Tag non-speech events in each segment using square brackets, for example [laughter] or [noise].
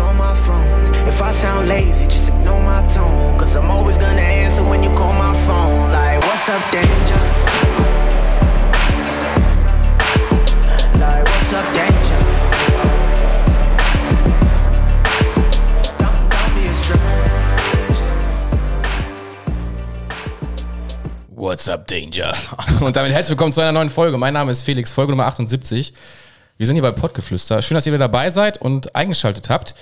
on my phone. If I sound lazy, just ignore my tone. Cause I'm always gonna answer when you call my phone. Like, what's up, danger? Like, what's up, danger? What's up, Danger? Und damit herzlich willkommen zu einer neuen Folge. Mein Name ist Felix, Folge Nummer 78. Wir sind hier bei Pottgeflüster. Schön, dass ihr wieder dabei seid und eingeschaltet habt.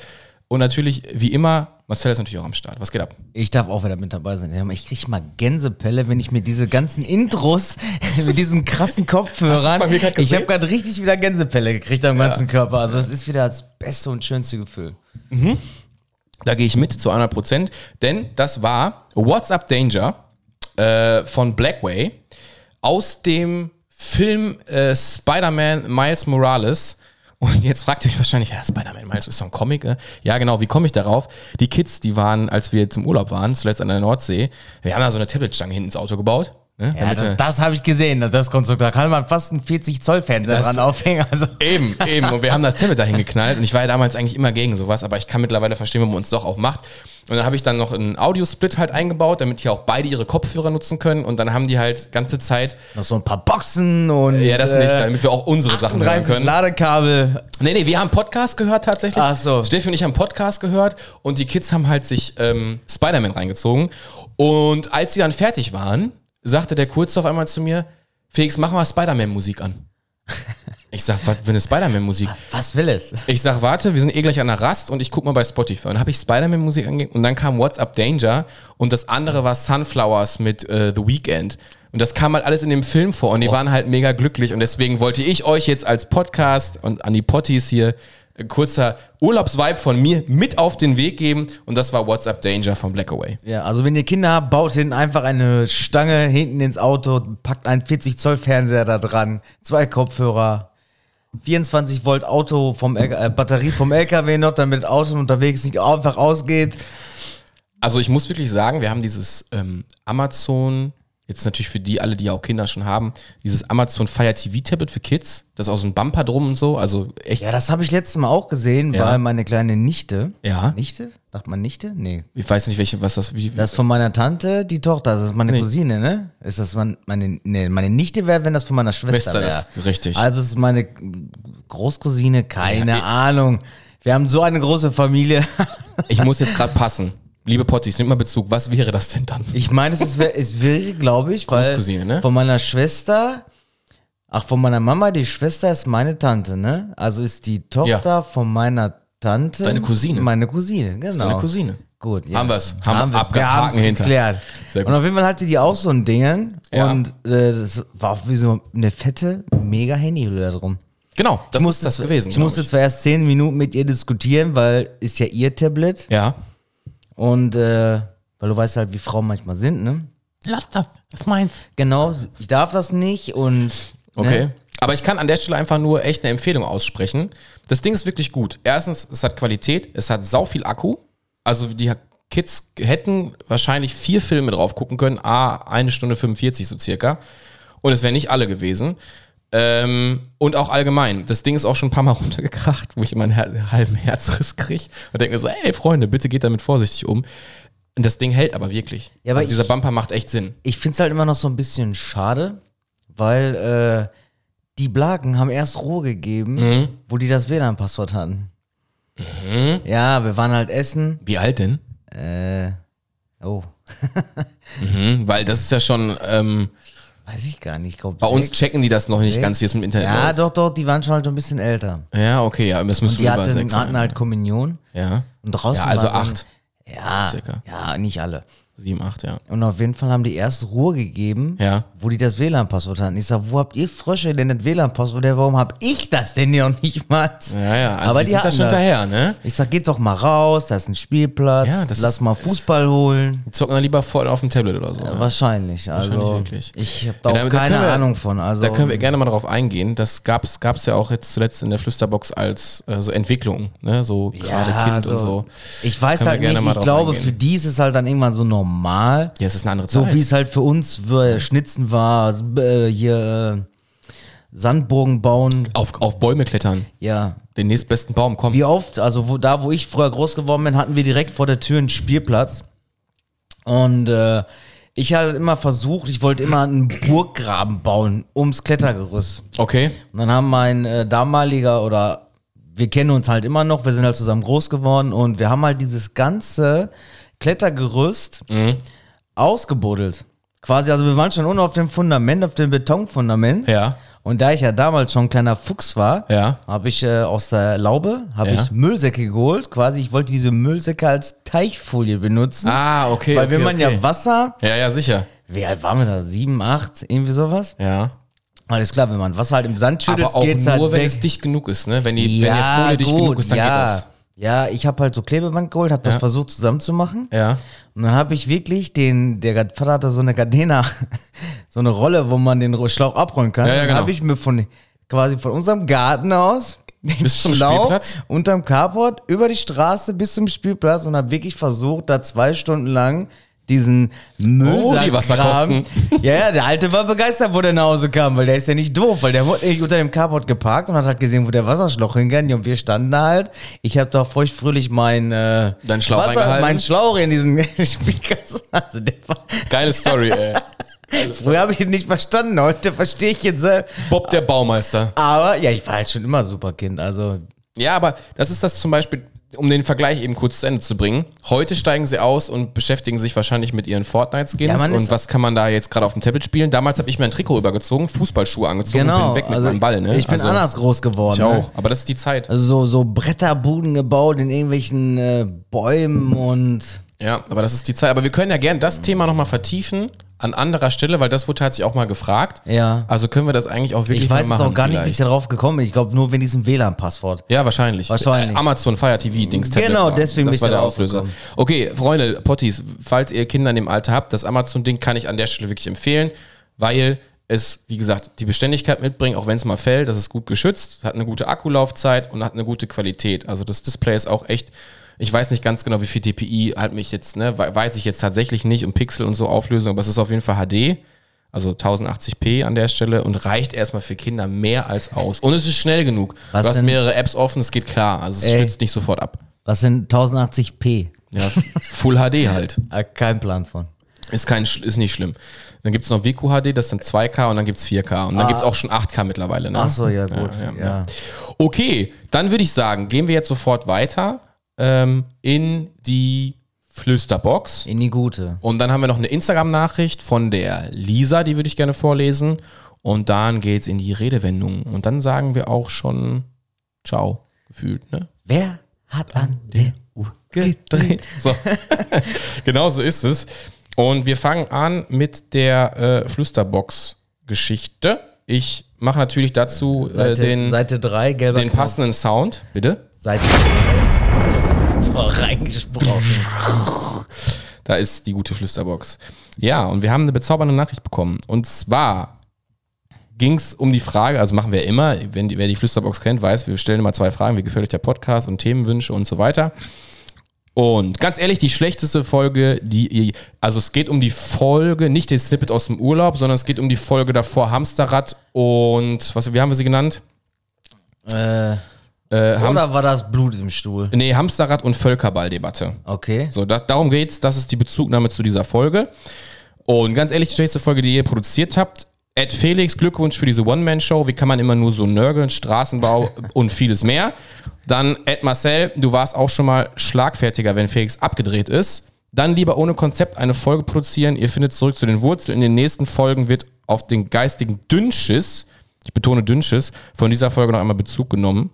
Und natürlich, wie immer, Marcel ist natürlich auch am Start. Was geht ab? Ich darf auch wieder mit dabei sein. Ich krieg mal Gänsepelle, wenn ich mir diese ganzen Intros [laughs] mit diesen krassen Kopfhörern. Ich habe gerade richtig wieder Gänsepelle gekriegt am ganzen Körper. Also das ist wieder das beste und schönste Gefühl. Da gehe ich mit zu 100 Prozent, denn das war What's Up Danger äh, von Blackway aus dem Film äh, Spider-Man Miles Morales. Und jetzt fragt ihr euch wahrscheinlich, ja, Spider-Man Miles ist doch ein Comic. Äh? Ja, genau, wie komme ich darauf? Die Kids, die waren, als wir zum Urlaub waren, zuletzt an der Nordsee, wir haben da so eine Tabletstange hinten ins Auto gebaut. Ne? Ja, Damit das, das habe ich gesehen, das Konstrukt. Da kann man fast einen 40 Zoll Fernseher Das- dran aufhängen. Also Eben, [laughs] eben. Und wir haben das Tablet dahin geknallt. Und ich war ja damals eigentlich immer gegen sowas, aber ich kann mittlerweile verstehen, warum man uns doch auch macht. Und dann habe ich dann noch einen Audiosplit halt eingebaut, damit hier auch beide ihre Kopfhörer nutzen können. Und dann haben die halt ganze Zeit, noch so ein paar Boxen und ja, das äh, nicht, damit wir auch unsere Sachen hören 38 können. Ladekabel. Nee, nee, wir haben Podcast gehört tatsächlich. Ach so. Steffi und ich haben Podcast gehört und die Kids haben halt sich ähm, Spider-Man reingezogen. Und als sie dann fertig waren, sagte der Kurze auf einmal zu mir, Felix, mach mal Spider-Man-Musik an. [laughs] Ich sag, was für eine Spider-Man-Musik? Was will es? Ich sag, warte, wir sind eh gleich an der Rast und ich guck mal bei Spotify. Und dann habe ich Spider-Man-Musik angegeben und dann kam What's Up Danger und das andere war Sunflowers mit äh, The Weeknd. Und das kam halt alles in dem Film vor und die waren halt mega glücklich und deswegen wollte ich euch jetzt als Podcast und an die Potties hier kurzer Urlaubsvibe von mir mit auf den Weg geben und das war What's Up Danger von Blackaway. Ja, also wenn ihr Kinder habt, baut hinten einfach eine Stange hinten ins Auto, packt einen 40 Zoll Fernseher da dran, zwei Kopfhörer, 24 Volt Auto vom L äh, Batterie vom LKW noch, damit Auto unterwegs nicht einfach ausgeht. Also ich muss wirklich sagen, wir haben dieses ähm, Amazon, jetzt natürlich für die alle, die ja auch Kinder schon haben, dieses Amazon Fire TV Tablet für Kids, das ist auch so ein Bumper drum und so, also echt, Ja, das habe ich letztes Mal auch gesehen, Ja. weil meine kleine Nichte. Ja. Nichte? Sagt man Nichte? Nee. ich weiß nicht, welche, was das, wie, Das ist von meiner Tante, die Tochter, das ist meine Nee. Cousine, ne? Ist das mein, meine, nee, meine Nichte wäre, wenn das von meiner Schwester Schwester, wäre. das richtig. Also es ist meine Großcousine, keine Ja, Ahnung. Wir haben so eine große Familie. ich muss jetzt gerade passen. Liebe Potties, nehmt mal Bezug, was wäre das denn dann? Ich meine, es, ist, es wäre, glaube ich, Großcousine, ne? von meiner Schwester, ach, von meiner Mama, die Schwester ist meine Tante, ne? Also ist die Tochter Ja. von meiner Tante. Deine Cousine. Meine Cousine, genau. Deine Cousine. Gut, Haben wir's. Haben Haben wir wir's. abge- Wir Haken hinter. geklärt. Sehr gut. Und auf jeden Fall hatte die auch so ein Ding. Ja. Und äh, das war auch wie so eine fette, mega Handyhülle da drum. Genau, das Ich ist das gewesen. Ich musste zwar erst zehn Minuten mit ihr diskutieren, weil ist ja ihr Tablet. Ja. Und äh, weil du weißt halt, wie Frauen manchmal sind, ne? Lass das, das ist meins. Genau, ich darf das nicht und. Okay. Ne? Aber ich kann an der Stelle einfach nur echt eine Empfehlung aussprechen. Das Ding ist wirklich gut. Erstens, es hat Qualität, es hat sau viel Akku. Also die Kids hätten wahrscheinlich vier Filme drauf gucken können, a eine Stunde 45 so circa. Und es wären nicht alle gewesen. Ähm, und auch allgemein. Das Ding ist auch schon ein paar Mal [laughs] runtergekracht, wo ich immer einen halben Herzriss kriege und denke mir so, ey Freunde, bitte geht damit vorsichtig um. Und das Ding hält aber wirklich. Ja, aber also dieser ich- Bumper macht echt Sinn. Ich finde es halt immer noch so ein bisschen schade, weil äh, die Blagen haben erst Ruhe gegeben, Mhm. wo die das WLAN-Passwort hatten. Ja, wir waren halt essen. Wie alt denn? Äh, oh, [laughs] Mhm, weil das ist ja schon, ähm, weiß ich gar nicht. Ich glaub, bei uns sechs, checken die das noch nicht sechs. ganz, wie es dem Internet Ja, läuft. doch, doch, die waren schon halt ein bisschen älter. Ja, okay, ja, das müssen Die über hatten, sechs hatten sein. halt Kommunion. ja. Und draußen ja, also acht, Ja, circa. ja, nicht alle. Sieben, acht, ja. Und auf jeden Fall haben die erst Ruhe gegeben, Ja. wo die das WLAN-Passwort hatten. Ich sag, wo habt ihr Frösche denn das WLAN-Passwort? Ja, Warum hab ich das denn ja noch nicht mal? Ja, ja, also Aber die, die sind da schon hinterher, ne? Ich sag, geht doch mal raus, da ist ein Spielplatz, Ja, das lass ist- mal ist- Fußball holen. Die zocken dann lieber voll auf dem Tablet oder so. ne? Wahrscheinlich, also Wahrscheinlich wirklich. ich habe da Ja, auch da keine können wir- Ahnung von. Also Da können wir gerne mal drauf eingehen. Das gab's gab's ja auch jetzt zuletzt in der Flüsterbox als äh, so Entwicklung, ne? So gerade Kind und so. Ich weiß Können halt nicht, ich glaube, eingehen. für die ist es halt dann irgendwann so normal. Ja, es ist eine andere So Zeit. wie es halt für uns für Schnitzen war, äh, hier äh, Sandburgen bauen. Auf, auf Bäume klettern. Ja. Den nächstbesten Baum, komm. Wie oft, also wo, da, wo ich früher groß geworden bin, hatten wir direkt vor der Tür einen Spielplatz. Und äh, ich habe immer versucht, ich wollte immer einen Burggraben bauen ums Klettergerüst. Okay. Und dann haben mein äh, damaliger oder wir kennen uns halt immer noch, wir sind halt zusammen groß geworden und wir haben halt dieses ganze Klettergerüst ausgebuddelt. Quasi, also wir waren schon unten auf dem Fundament, auf dem Betonfundament. Ja. Und da ich ja damals schon ein kleiner Fuchs war, Ja. habe ich äh, aus der Laube habe Ja. ich Müllsäcke geholt. Quasi, ich wollte diese Müllsäcke als Teichfolie benutzen. Ah, okay. weil okay, wenn man okay. ja Wasser, Ja, ja, sicher. wie alt waren wir da? Sieben, acht, irgendwie sowas? Ja. Alles klar, wenn man Wasser halt im Sand schüttet, Aber auch geht's nur, halt wenn weg. es dicht genug ist, ne? Wenn die, wenn die Folie dicht genug ist, dann ja. geht das. Ja, ich habe halt so Klebeband geholt, habe das Ja. versucht zusammenzumachen. Ja. Und dann habe ich wirklich den, der Vater hatte so eine Gardena, [laughs] so eine Rolle, wo man den Schlauch abrollen kann. Ja, ja, dann genau. habe ich mir von quasi von unserem Garten aus den Bis zum Schlauch Spielplatz? unterm Carport über die Straße bis zum Spielplatz und habe wirklich versucht, da zwei Stunden lang diesen Müllsack Oh, die Wasserkosten. Ja, ja, der Alte war begeistert, wo der nach Hause kam, weil der ist ja nicht doof, weil der wurde unter dem Carport geparkt und hat halt gesehen, wo der Wasserschlauch hingeht und wir standen da halt. Ich habe da feuchtfröhlich mein äh, Deinen Schlauch reingehalten? meinen Schlauch in diesen [laughs] Spielkasten. Also Geile Story, ey. [laughs] früher habe ich ihn nicht verstanden, heute verstehe ich jetzt selbst. Bob der Baumeister. Aber ja, ich war halt schon immer super Kind, also Ja, aber das ist das zum Beispiel, um den Vergleich eben kurz zu Ende zu bringen. Heute steigen sie aus und beschäftigen sich wahrscheinlich mit ihren Fortnite-Skins Ja, und was kann man da jetzt gerade auf dem Tablet spielen. Damals habe ich mir ein Trikot übergezogen, Fußballschuhe angezogen und genau. bin weg mit also meinem Ball. Ne? Ich bin also, anders groß geworden. Ich ne? auch, aber das ist die Zeit. Also so, so Bretterbuden gebaut in irgendwelchen äh, Bäumen und Ja, aber das ist die Zeit. Aber wir können ja gerne das Thema nochmal vertiefen an anderer Stelle, weil das wurde tatsächlich auch mal gefragt. ja. Also können wir das eigentlich auch wirklich Ich weiß jetzt machen. auch gar nicht, wie ich vielleicht. darauf gekommen bin. Ich glaube nur wegen diesem WLAN-Passwort. Ja, wahrscheinlich. Wahrscheinlich. Äh, Amazon Fire TV Dings Genau, deswegen bin das ich war der darauf Auslöser. Okay, Freunde, Potties, falls ihr Kinder in dem Alter habt, das Amazon Ding kann ich an der Stelle wirklich empfehlen, weil es, wie gesagt, die Beständigkeit mitbringt, auch wenn es mal fällt, das ist gut geschützt, hat eine gute Akkulaufzeit und hat eine gute Qualität. Also das Display ist auch echt, ich weiß nicht ganz genau, wie viel DPI halt mich jetzt, ne, we- weiß ich jetzt tatsächlich nicht und Pixel und so Auflösung, aber es ist auf jeden Fall HD. Also 1080p an der Stelle und reicht erstmal für Kinder mehr als aus. Und es ist schnell genug. Was du hast denn- mehrere Apps offen, es geht klar. Also es Ey. stützt nicht sofort ab. Was sind 1080p? Ja, Full HD halt. [laughs] Ah, kein Plan von. Ist, kein, ist nicht schlimm. Dann gibt es noch WQHD, das sind 2K und dann gibt es 4K. Und dann gibt es auch schon 8K mittlerweile. Ne? Ach so, ja gut. Ja, Ja, ja, Okay, dann würde ich sagen, gehen wir jetzt sofort weiter ähm, in die Flüsterbox. In die gute. Und dann haben wir noch eine Instagram-Nachricht von der Lisa, die würde ich gerne vorlesen. Und dann geht's in die Redewendung. Und dann sagen wir auch schon Ciao, gefühlt, ne? Wer hat an der Uhr gedreht? [laughs] So. [laughs] genau so ist es. Und wir fangen an mit der äh, Flüsterbox-Geschichte. Ich mache natürlich dazu äh, Seite, den, Seite 3, gelber den passenden Sound. Bitte? Seite Reingesprochen. Da ist die gute Flüsterbox. Ja, und wir haben eine bezaubernde Nachricht bekommen. Und zwar ging es um die Frage, also machen wir immer, wenn die, wer die Flüsterbox kennt, weiß, wir stellen immer zwei Fragen, wie gefällt euch der Podcast und Themenwünsche und so weiter. Und ganz ehrlich, die schlechteste Folge, die also es geht um die Folge, nicht den Snippet aus dem Urlaub, sondern es geht um die Folge davor Hamsterrad und, was, wie haben wir sie genannt? Äh, Äh, oder war das Blut im Stuhl? nee, Hamsterrad und Völkerballdebatte. Okay. So, das, darum geht's. Das ist die Bezugnahme zu dieser Folge. Und ganz ehrlich, die nächste Folge, die ihr produziert habt, Ed Felix, Glückwunsch für diese One-Man-Show. Wie kann man immer nur so nörgeln, Straßenbau [laughs] und vieles mehr. Dann Ed Marcel, du warst auch schon mal schlagfertiger, wenn Felix abgedreht ist. Dann lieber ohne Konzept eine Folge produzieren. Ihr findet zurück zu den Wurzeln. In den nächsten Folgen wird auf den geistigen Dünnschiss, ich betone Dünnschiss, von dieser Folge noch einmal Bezug genommen.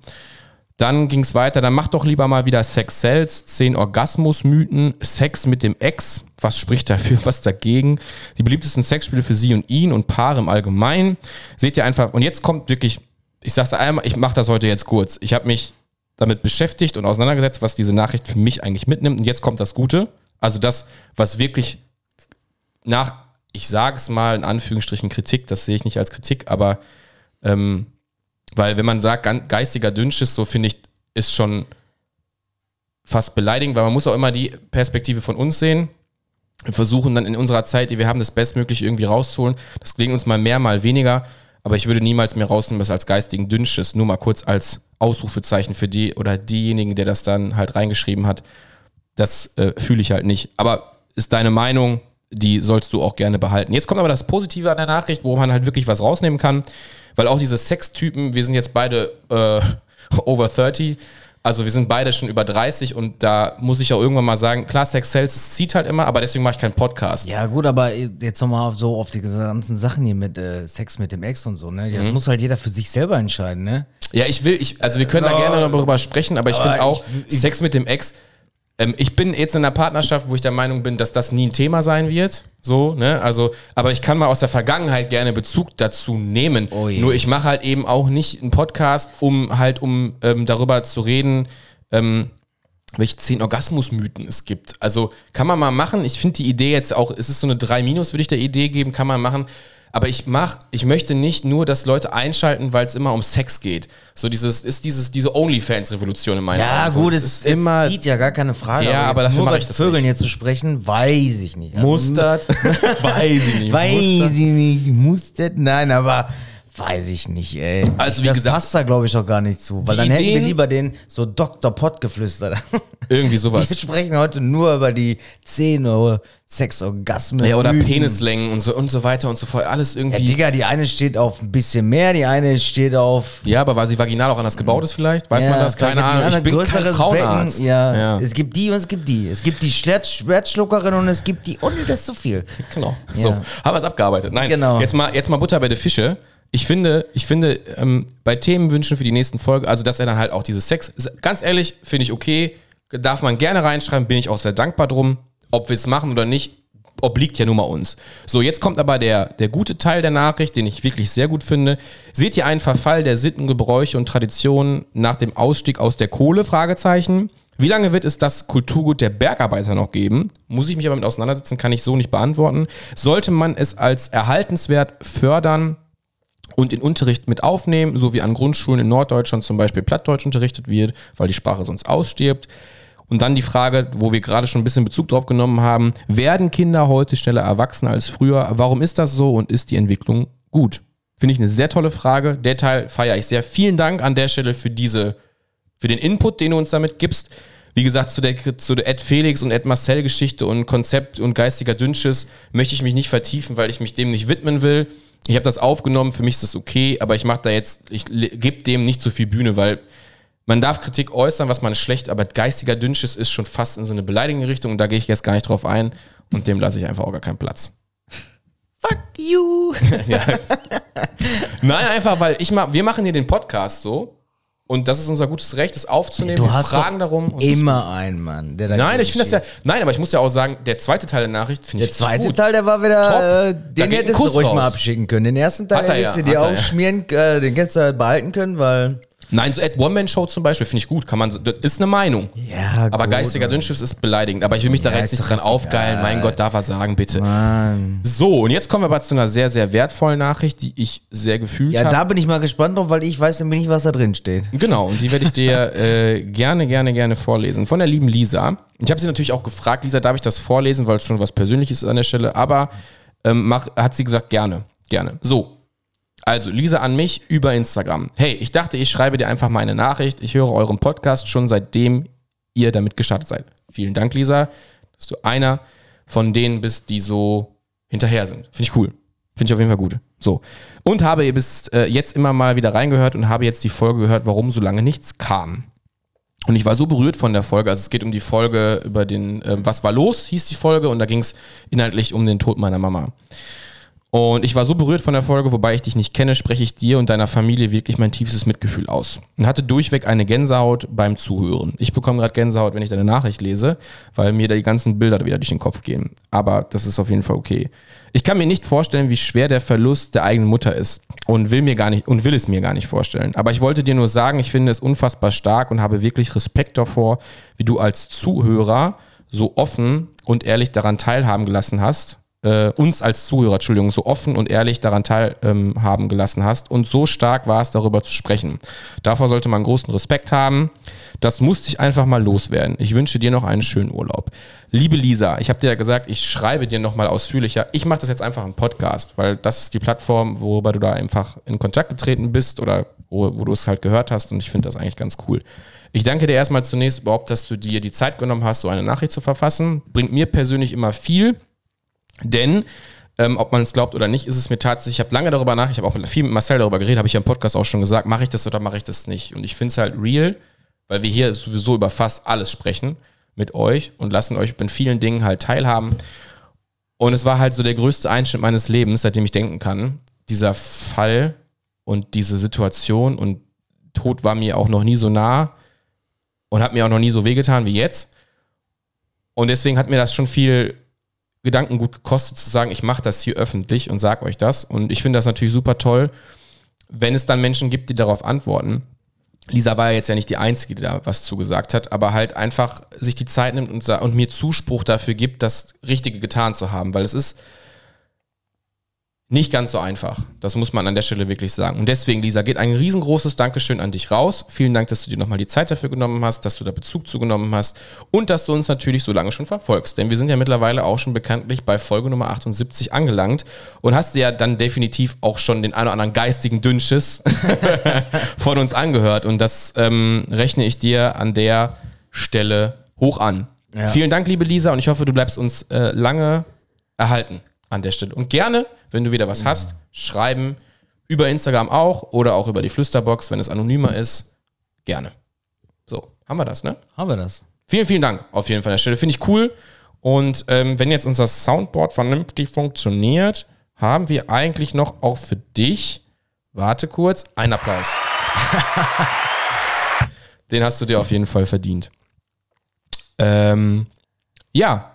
Dann ging es weiter, dann mach doch lieber mal wieder Sex Cells, 10 Orgasmusmythen, Sex mit dem Ex, was spricht dafür, was dagegen, die beliebtesten Sexspiele für sie und ihn und Paare im Allgemeinen. Seht ihr einfach, und jetzt kommt wirklich, ich sag's einmal, ich mache das heute jetzt kurz. Ich habe mich damit beschäftigt und auseinandergesetzt, was diese Nachricht für mich eigentlich mitnimmt. Und jetzt kommt das Gute, also das, was wirklich nach, ich sage es mal in Anführungsstrichen Kritik, das sehe ich nicht als Kritik, aber ähm, weil wenn man sagt, geistiger Dünnschiss, so finde ich, ist schon fast beleidigend, weil man muss auch immer die Perspektive von uns sehen. Wir versuchen dann in unserer Zeit, die wir haben, das Bestmögliche irgendwie rauszuholen. Das gelingt uns mal mehr, mal weniger. aber ich würde niemals mehr rausnehmen, das als geistigen Dünnschiss, nur mal kurz als Ausrufezeichen für die oder diejenigen, der das dann halt reingeschrieben hat. Das äh, fühle ich halt nicht. Aber ist deine Meinung, die sollst du auch gerne behalten. Jetzt kommt aber das Positive an der Nachricht, wo man halt wirklich was rausnehmen kann, weil auch diese Sextypen, wir sind jetzt beide äh, [laughs] over 30, also wir sind beide schon über 30 und da muss ich auch irgendwann mal sagen, klar, Sex Sales es zieht halt immer, aber deswegen mache ich keinen Podcast. Ja, gut, aber jetzt nochmal so auf die ganzen Sachen hier mit äh, Sex mit dem Ex und so, ne? Das Mhm. muss halt jeder für sich selber entscheiden, ne? Ja, ich will, ich, also wir können da So. gerne darüber sprechen, aber ich finde auch, ich- ich- Sex mit dem Ex, ähm, ich bin jetzt in einer Partnerschaft, wo ich der Meinung bin, dass das nie ein Thema sein wird. So, ne? Also, aber ich kann mal aus der Vergangenheit gerne Bezug dazu nehmen. Oh. Nur ich mache halt eben auch nicht einen Podcast, um halt, um ähm, darüber zu reden, ähm, welche zehn Orgasmusmythen es gibt. Also kann man mal machen. Ich finde die Idee jetzt auch, es ist so eine 3 Minus, würde ich der Idee geben, kann man machen. Aber ich mach, ich möchte nicht nur, dass Leute einschalten, weil es immer um Sex geht. So dieses, ist dieses, diese OnlyFans-Revolution in meinen Ja, Augen. So, gut, es es, ist immer es zieht ja gar keine Frage. Ja, aber jetzt dafür mache ich das Vögeln nicht. jetzt zu sprechen, weiß ich nicht. Also, mustert. [laughs] Weiß ich nicht. Weiß ich nicht, mustert, nein, aber weiß ich nicht, ey. Also, wie das gesagt, passt da, glaube ich, auch gar nicht zu. Weil dann hätten wir Ideen- lieber den so Dr. Pott geflüstert. [laughs] Irgendwie Wir sowas. sprechen heute nur über die 10 Euro Sexorgasmen. Ja, oder Mythen. Penislängen und so und so weiter und so fort. Alles Ja, irgendwie. Digga, die eine steht auf ein bisschen mehr, die eine steht auf. Ja, aber weil sie vaginal auch anders gebaut ist vielleicht? Weiß ja, man das? Keine Ahnung. Ich bin kein Frauenarzt. Ja, ja. es gibt die und es gibt die. Es gibt die Schwert- Schwertschluckerin und es gibt die. Und das ist zu viel. Genau. So, Ja. haben wir es abgearbeitet. Nein, Genau. jetzt, mal, jetzt mal Butter bei der Fische. Ich finde, ich finde, ähm, bei Themenwünschen für die nächsten Folge, also dass er dann halt auch dieses Sex, ganz ehrlich, finde ich okay, darf man gerne reinschreiben, bin ich auch sehr dankbar drum. Ob wir es machen oder nicht, obliegt ja nun mal uns. So, jetzt kommt aber der, der gute Teil der Nachricht, den ich wirklich sehr gut finde. Seht ihr einen Verfall der Sitten, Gebräuche und Traditionen nach dem Ausstieg aus der Kohle? Fragezeichen. Wie lange wird es das Kulturgut der Bergarbeiter noch geben? Muss ich mich aber mit auseinandersetzen, kann ich so nicht beantworten. Sollte man es als erhaltenswert fördern und in Unterricht mit aufnehmen, so wie an Grundschulen in Norddeutschland zum Beispiel Plattdeutsch unterrichtet wird, weil die Sprache sonst ausstirbt? Und dann die Frage, wo wir gerade schon ein bisschen Bezug drauf genommen haben, werden Kinder heute schneller erwachsen als früher? Warum ist das so und ist die Entwicklung gut? Finde ich eine sehr tolle Frage. Der Teil feiere ich sehr. Vielen Dank an der Stelle für diese, für den Input, den du uns damit gibst. Wie gesagt, zu der, zu der Ed Felix und Ed Marcel Geschichte und Konzept und geistiger Dünnschiss möchte ich mich nicht vertiefen, weil ich mich dem nicht widmen will. Ich habe das aufgenommen, für mich ist das okay, aber ich mache da jetzt, ich gebe dem nicht zu viel Bühne, weil man darf Kritik äußern, was man schlecht, aber geistiger Dünnschiss ist schon fast in so eine beleidigende Richtung und da gehe ich jetzt gar nicht drauf ein und dem lasse ich einfach auch gar keinen Platz. Fuck you. [laughs] ja. Nein, einfach, weil ich mach, wir machen hier den Podcast so und das ist unser gutes Recht, das aufzunehmen. Du wir hast fragen darum. Und immer einen Mann, der da nein, ich finde das ja, nein, aber ich muss ja auch sagen, der zweite Teil der Nachricht finde ich Der zweite gut. Teil, der war wieder, äh, den ein hättest du ruhig raus. mal abschicken können. Den ersten Teil hättest du dir hat ja. aufschmieren, äh, den hättest du halt behalten können, weil. Nein, so Ed One-Man-Show zum Beispiel finde ich gut. Kann man, das ist eine Meinung. Ja, Aber gut, geistiger Mann. Dünnschiss ist beleidigend. Aber ich will mich da Ja, jetzt nicht dran aufgeilen. Mein Gott, darf er sagen, bitte. Mann. So, und jetzt kommen wir aber zu einer sehr, sehr wertvollen Nachricht, die ich sehr gefühlt Ja, habe. da bin ich mal gespannt drauf, weil ich weiß nämlich nicht, was da drin steht. Genau, und die werde ich dir [laughs] äh, gerne, gerne, gerne vorlesen. Von der lieben Lisa. Ich habe sie natürlich auch gefragt, Lisa, darf ich das vorlesen, weil es schon was Persönliches ist an der Stelle, aber ähm, mach, hat sie gesagt, gerne, gerne. So, also Lisa an mich über Instagram. Hey, ich dachte, ich schreibe dir einfach mal eine Nachricht. Ich höre euren Podcast schon seitdem ihr damit gestartet seid. Vielen Dank, Lisa, dass du einer von denen bist, die so hinterher sind. Finde ich cool. Finde ich auf jeden Fall gut. So. Und habe ihr bis äh, jetzt immer mal wieder reingehört und habe jetzt die Folge gehört, warum so lange nichts kam. Und ich war so berührt von der Folge. Also es geht um die Folge über den, äh, was war los, hieß die Folge, und da ging es inhaltlich um den Tod meiner Mama. Und ich war so berührt von der Folge, wobei ich dich nicht kenne, spreche ich dir und deiner Familie wirklich mein tiefstes Mitgefühl aus. Und hatte durchweg eine Gänsehaut beim Zuhören. Ich bekomme gerade Gänsehaut, wenn ich deine Nachricht lese, weil mir da die ganzen Bilder wieder durch den Kopf gehen. Aber das ist auf jeden Fall okay. Ich kann mir nicht vorstellen, wie schwer der Verlust der eigenen Mutter ist und will mir gar nicht und will es mir gar nicht vorstellen. Aber ich wollte dir nur sagen, ich finde es unfassbar stark und habe wirklich Respekt davor, wie du als Zuhörer so offen und ehrlich daran teilhaben gelassen hast äh, uns als Zuhörer, Entschuldigung, so offen und ehrlich daran teilhaben ähm, gelassen hast und so stark war es, darüber zu sprechen. Davor sollte man großen Respekt haben. Das musste ich einfach mal loswerden. Ich wünsche dir noch einen schönen Urlaub. Liebe Lisa, ich habe dir ja gesagt, ich schreibe dir nochmal ausführlicher. Ich mache das jetzt einfach im Podcast, weil das ist die Plattform, worüber du da einfach in Kontakt getreten bist oder wo, wo du es halt gehört hast und ich finde das eigentlich ganz cool. Ich danke dir erstmal zunächst überhaupt, dass du dir die Zeit genommen hast, so eine Nachricht zu verfassen. Bringt mir persönlich immer viel, denn ähm, ob man es glaubt oder nicht, ist es mir tatsächlich, ich habe lange darüber nach, ich habe auch viel mit Marcel darüber geredet, habe ich ja im Podcast auch schon gesagt, mache ich das oder mache ich das nicht? Und ich finde es halt real, weil wir hier sowieso über fast alles sprechen mit euch und lassen euch in vielen Dingen halt teilhaben. Und es war halt so der größte Einschnitt meines Lebens, seitdem ich denken kann. Dieser Fall und diese Situation und Tod war mir auch noch nie so nah und hat mir auch noch nie so wehgetan wie jetzt. Und deswegen hat mir das schon viel Gedankengut gekostet zu sagen, ich mache das hier öffentlich und sage euch das. Und ich finde das natürlich super toll, wenn es dann Menschen gibt, die darauf antworten. Lisa war ja jetzt ja nicht die Einzige, die da was zugesagt hat, aber halt einfach sich die Zeit nimmt und, und mir Zuspruch dafür gibt, das Richtige getan zu haben, weil es ist nicht ganz so einfach. Das muss man an der Stelle wirklich sagen. Und deswegen, Lisa, geht ein riesengroßes Dankeschön an dich raus. Vielen Dank, dass du dir nochmal die Zeit dafür genommen hast, dass du da Bezug zugenommen hast und dass du uns natürlich so lange schon verfolgst. Denn wir sind ja mittlerweile auch schon bekanntlich bei Folge Nummer 78 angelangt und hast dir ja dann definitiv auch schon den einen oder anderen geistigen Dünnschiss [laughs] von uns angehört. Und das ähm, rechne ich dir an der Stelle hoch an. Ja. Vielen Dank, liebe Lisa, und ich hoffe, du bleibst uns äh, lange erhalten an der Stelle. Und gerne, wenn du wieder was ja. hast, schreiben. Über Instagram auch oder auch über die Flüsterbox, wenn es anonymer ist. Gerne. So, haben wir das, ne? Haben wir das. Vielen, vielen Dank auf jeden Fall an der Stelle. Finde ich cool. Und ähm, wenn jetzt unser Soundboard vernünftig funktioniert, haben wir eigentlich noch auch für dich, warte kurz, einen Applaus. [laughs] Den hast du dir auf jeden Fall verdient. Ähm, ja,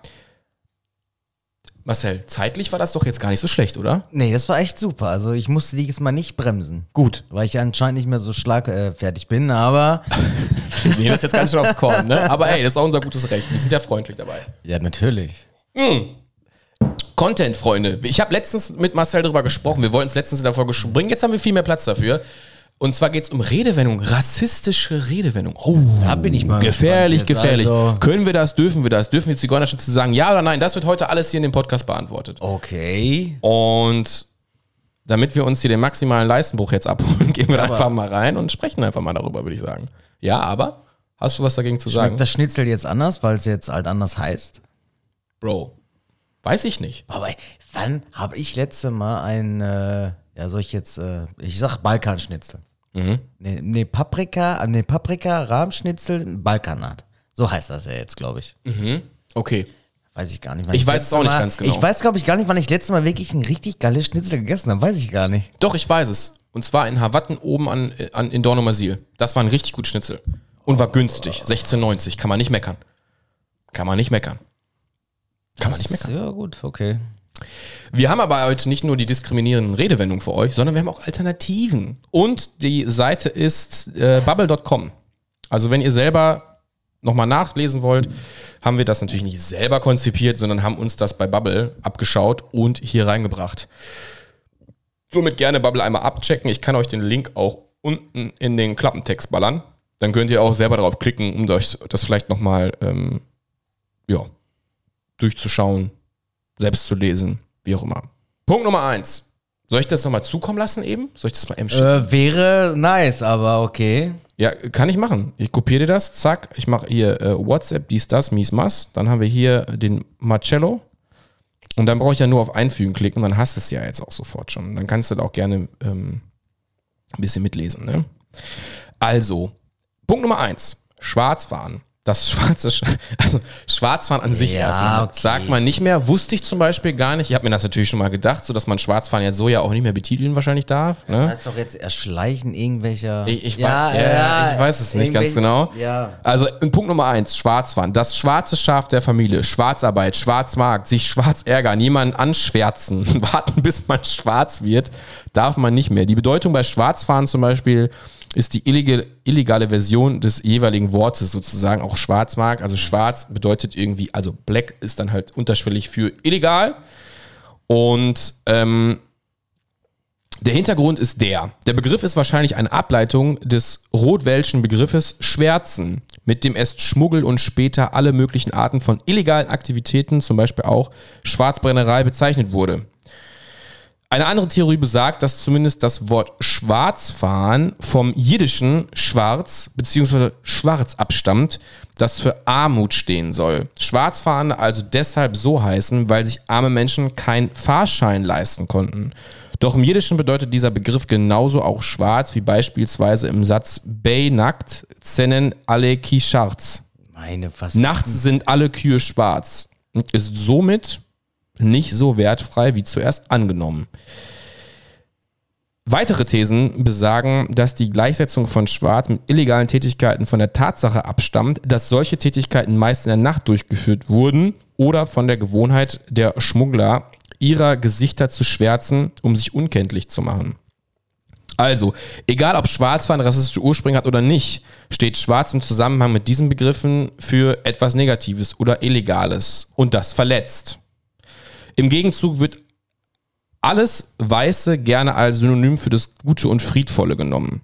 Marcel, zeitlich war das doch jetzt gar nicht so schlecht, oder? Nee, das war echt super. Also ich musste dieses Mal nicht bremsen. Gut. Weil ich anscheinend nicht mehr so schlagfertig äh, bin, aber. [laughs] Wir nehmen das jetzt ganz schön aufs Korn, ne? Aber ey, das ist auch unser gutes Recht. Wir sind ja freundlich dabei. Ja, natürlich. Mhm. Content, Freunde. Ich habe letztens mit Marcel darüber gesprochen. Wir wollten es letztens in der Folge schon bringen. Jetzt haben wir viel mehr Platz dafür. Und zwar geht es um Redewendung, rassistische Redewendung. Oh, da bin ich mal gefährlich, gefährlich. Also Können wir das, dürfen wir das? Dürfen wir Zigeunerschütze sagen, ja oder nein? Das wird heute alles hier in dem Podcast beantwortet. Okay. Und damit wir uns hier den maximalen Leistenbruch jetzt abholen, [laughs] gehen wir aber einfach mal rein und sprechen einfach mal darüber, würde ich sagen. Ja, aber hast du was dagegen zu sagen? Schmeckt das Schnitzel jetzt anders, weil es jetzt halt anders heißt? Bro, weiß ich nicht. Aber wann habe ich letzte Mal ein, äh, ja, soll ich jetzt, äh, ich sag Balkanschnitzel. Mhm. Nee, nee, Paprika, nee, Paprika, Rahmschnitzel, Balkanat. So heißt das ja jetzt, glaube ich. Mhm. Okay. Weiß ich gar nicht. Ich, ich weiß es auch nicht mal, ganz genau. Ich weiß, glaube ich, gar nicht, wann ich letztes Mal wirklich ein richtig geiles Schnitzel gegessen habe. Weiß ich gar nicht. Doch, ich weiß es. Und zwar in Hawatten oben an, an, in Dornumersil. Das war ein richtig gut Schnitzel. Und war günstig. 16,90. Kann man nicht meckern. Kann man nicht meckern. Kann man nicht meckern. Ja, gut, okay. Wir haben aber heute nicht nur die diskriminierenden Redewendungen für euch, sondern wir haben auch Alternativen. Und die Seite ist äh, bubble.com. Also wenn ihr selber nochmal nachlesen wollt, haben wir das natürlich nicht selber konzipiert, sondern haben uns das bei Bubble abgeschaut und hier reingebracht. Somit gerne Bubble einmal abchecken. Ich kann euch den Link auch unten in den Klappentext ballern. Dann könnt ihr auch selber darauf klicken, um euch das vielleicht nochmal ähm, ja, durchzuschauen, selbst zu lesen, wie auch immer. Punkt Nummer eins. Soll ich das nochmal zukommen lassen eben? Soll ich das mal schicken? Äh, wäre nice, aber okay. Ja, kann ich machen. Ich kopiere dir das, zack. Ich mache hier äh, WhatsApp, dies, das, mies, mas. Dann haben wir hier den Marcello. Und dann brauche ich ja nur auf Einfügen klicken und dann hast du es ja jetzt auch sofort schon. Dann kannst du da auch gerne ähm, ein bisschen mitlesen. Ne? Also, Punkt Nummer eins. Schwarzfahren das schwarze, [laughs] also Schwarzfahren an sich ja, erstmal. Okay. Sagt man nicht mehr. Wusste ich zum Beispiel gar nicht. Ich habe mir das natürlich schon mal gedacht, so dass man Schwarzfahren jetzt so ja auch nicht mehr betiteln wahrscheinlich darf. Ne? Das heißt doch jetzt erschleichen irgendwelcher. Ich, ich, ja, weiß, ja, ich weiß es nicht ganz genau. Ja. Also Punkt Nummer eins, Schwarzfahren. Das schwarze Schaf der Familie. Schwarzarbeit, Schwarzmarkt, sich schwarz ärgern, jemanden anschwärzen, [laughs] warten bis man schwarz wird, darf man nicht mehr. Die Bedeutung bei Schwarzfahren zum Beispiel ist die illegale Version des jeweiligen Wortes sozusagen auch Schwarzmarkt. Also schwarz bedeutet irgendwie, also black ist dann halt unterschwellig für illegal. Und ähm, der Hintergrund ist der. Der Begriff ist wahrscheinlich eine Ableitung des rotwelschen Begriffes Schwärzen, mit dem erst Schmuggel und später alle möglichen Arten von illegalen Aktivitäten, zum Beispiel auch Schwarzbrennerei, bezeichnet wurde. Eine andere Theorie besagt, dass zumindest das Wort Schwarzfahren vom jiddischen Schwarz bzw. Schwarz abstammt, das für Armut stehen soll. Schwarzfahren also deshalb so heißen, weil sich arme Menschen keinen Fahrschein leisten konnten. Doch im Jiddischen bedeutet dieser Begriff genauso auch schwarz, wie beispielsweise im Satz Bey nackt, zenen alle Kischarz. Meine, was Nachts sind alle Kühe schwarz und ist somit nicht so wertfrei wie zuerst angenommen. Weitere Thesen besagen, dass die Gleichsetzung von Schwarz mit illegalen Tätigkeiten von der Tatsache abstammt, dass solche Tätigkeiten meist in der Nacht durchgeführt wurden oder von der Gewohnheit der Schmuggler, ihrer Gesichter zu schwärzen, um sich unkenntlich zu machen. Also, egal ob Schwarzfahren rassistische Ursprünge hat oder nicht, steht Schwarz im Zusammenhang mit diesen Begriffen für etwas Negatives oder Illegales und das verletzt. Im Gegenzug wird alles Weiße gerne als Synonym für das Gute und Friedvolle genommen.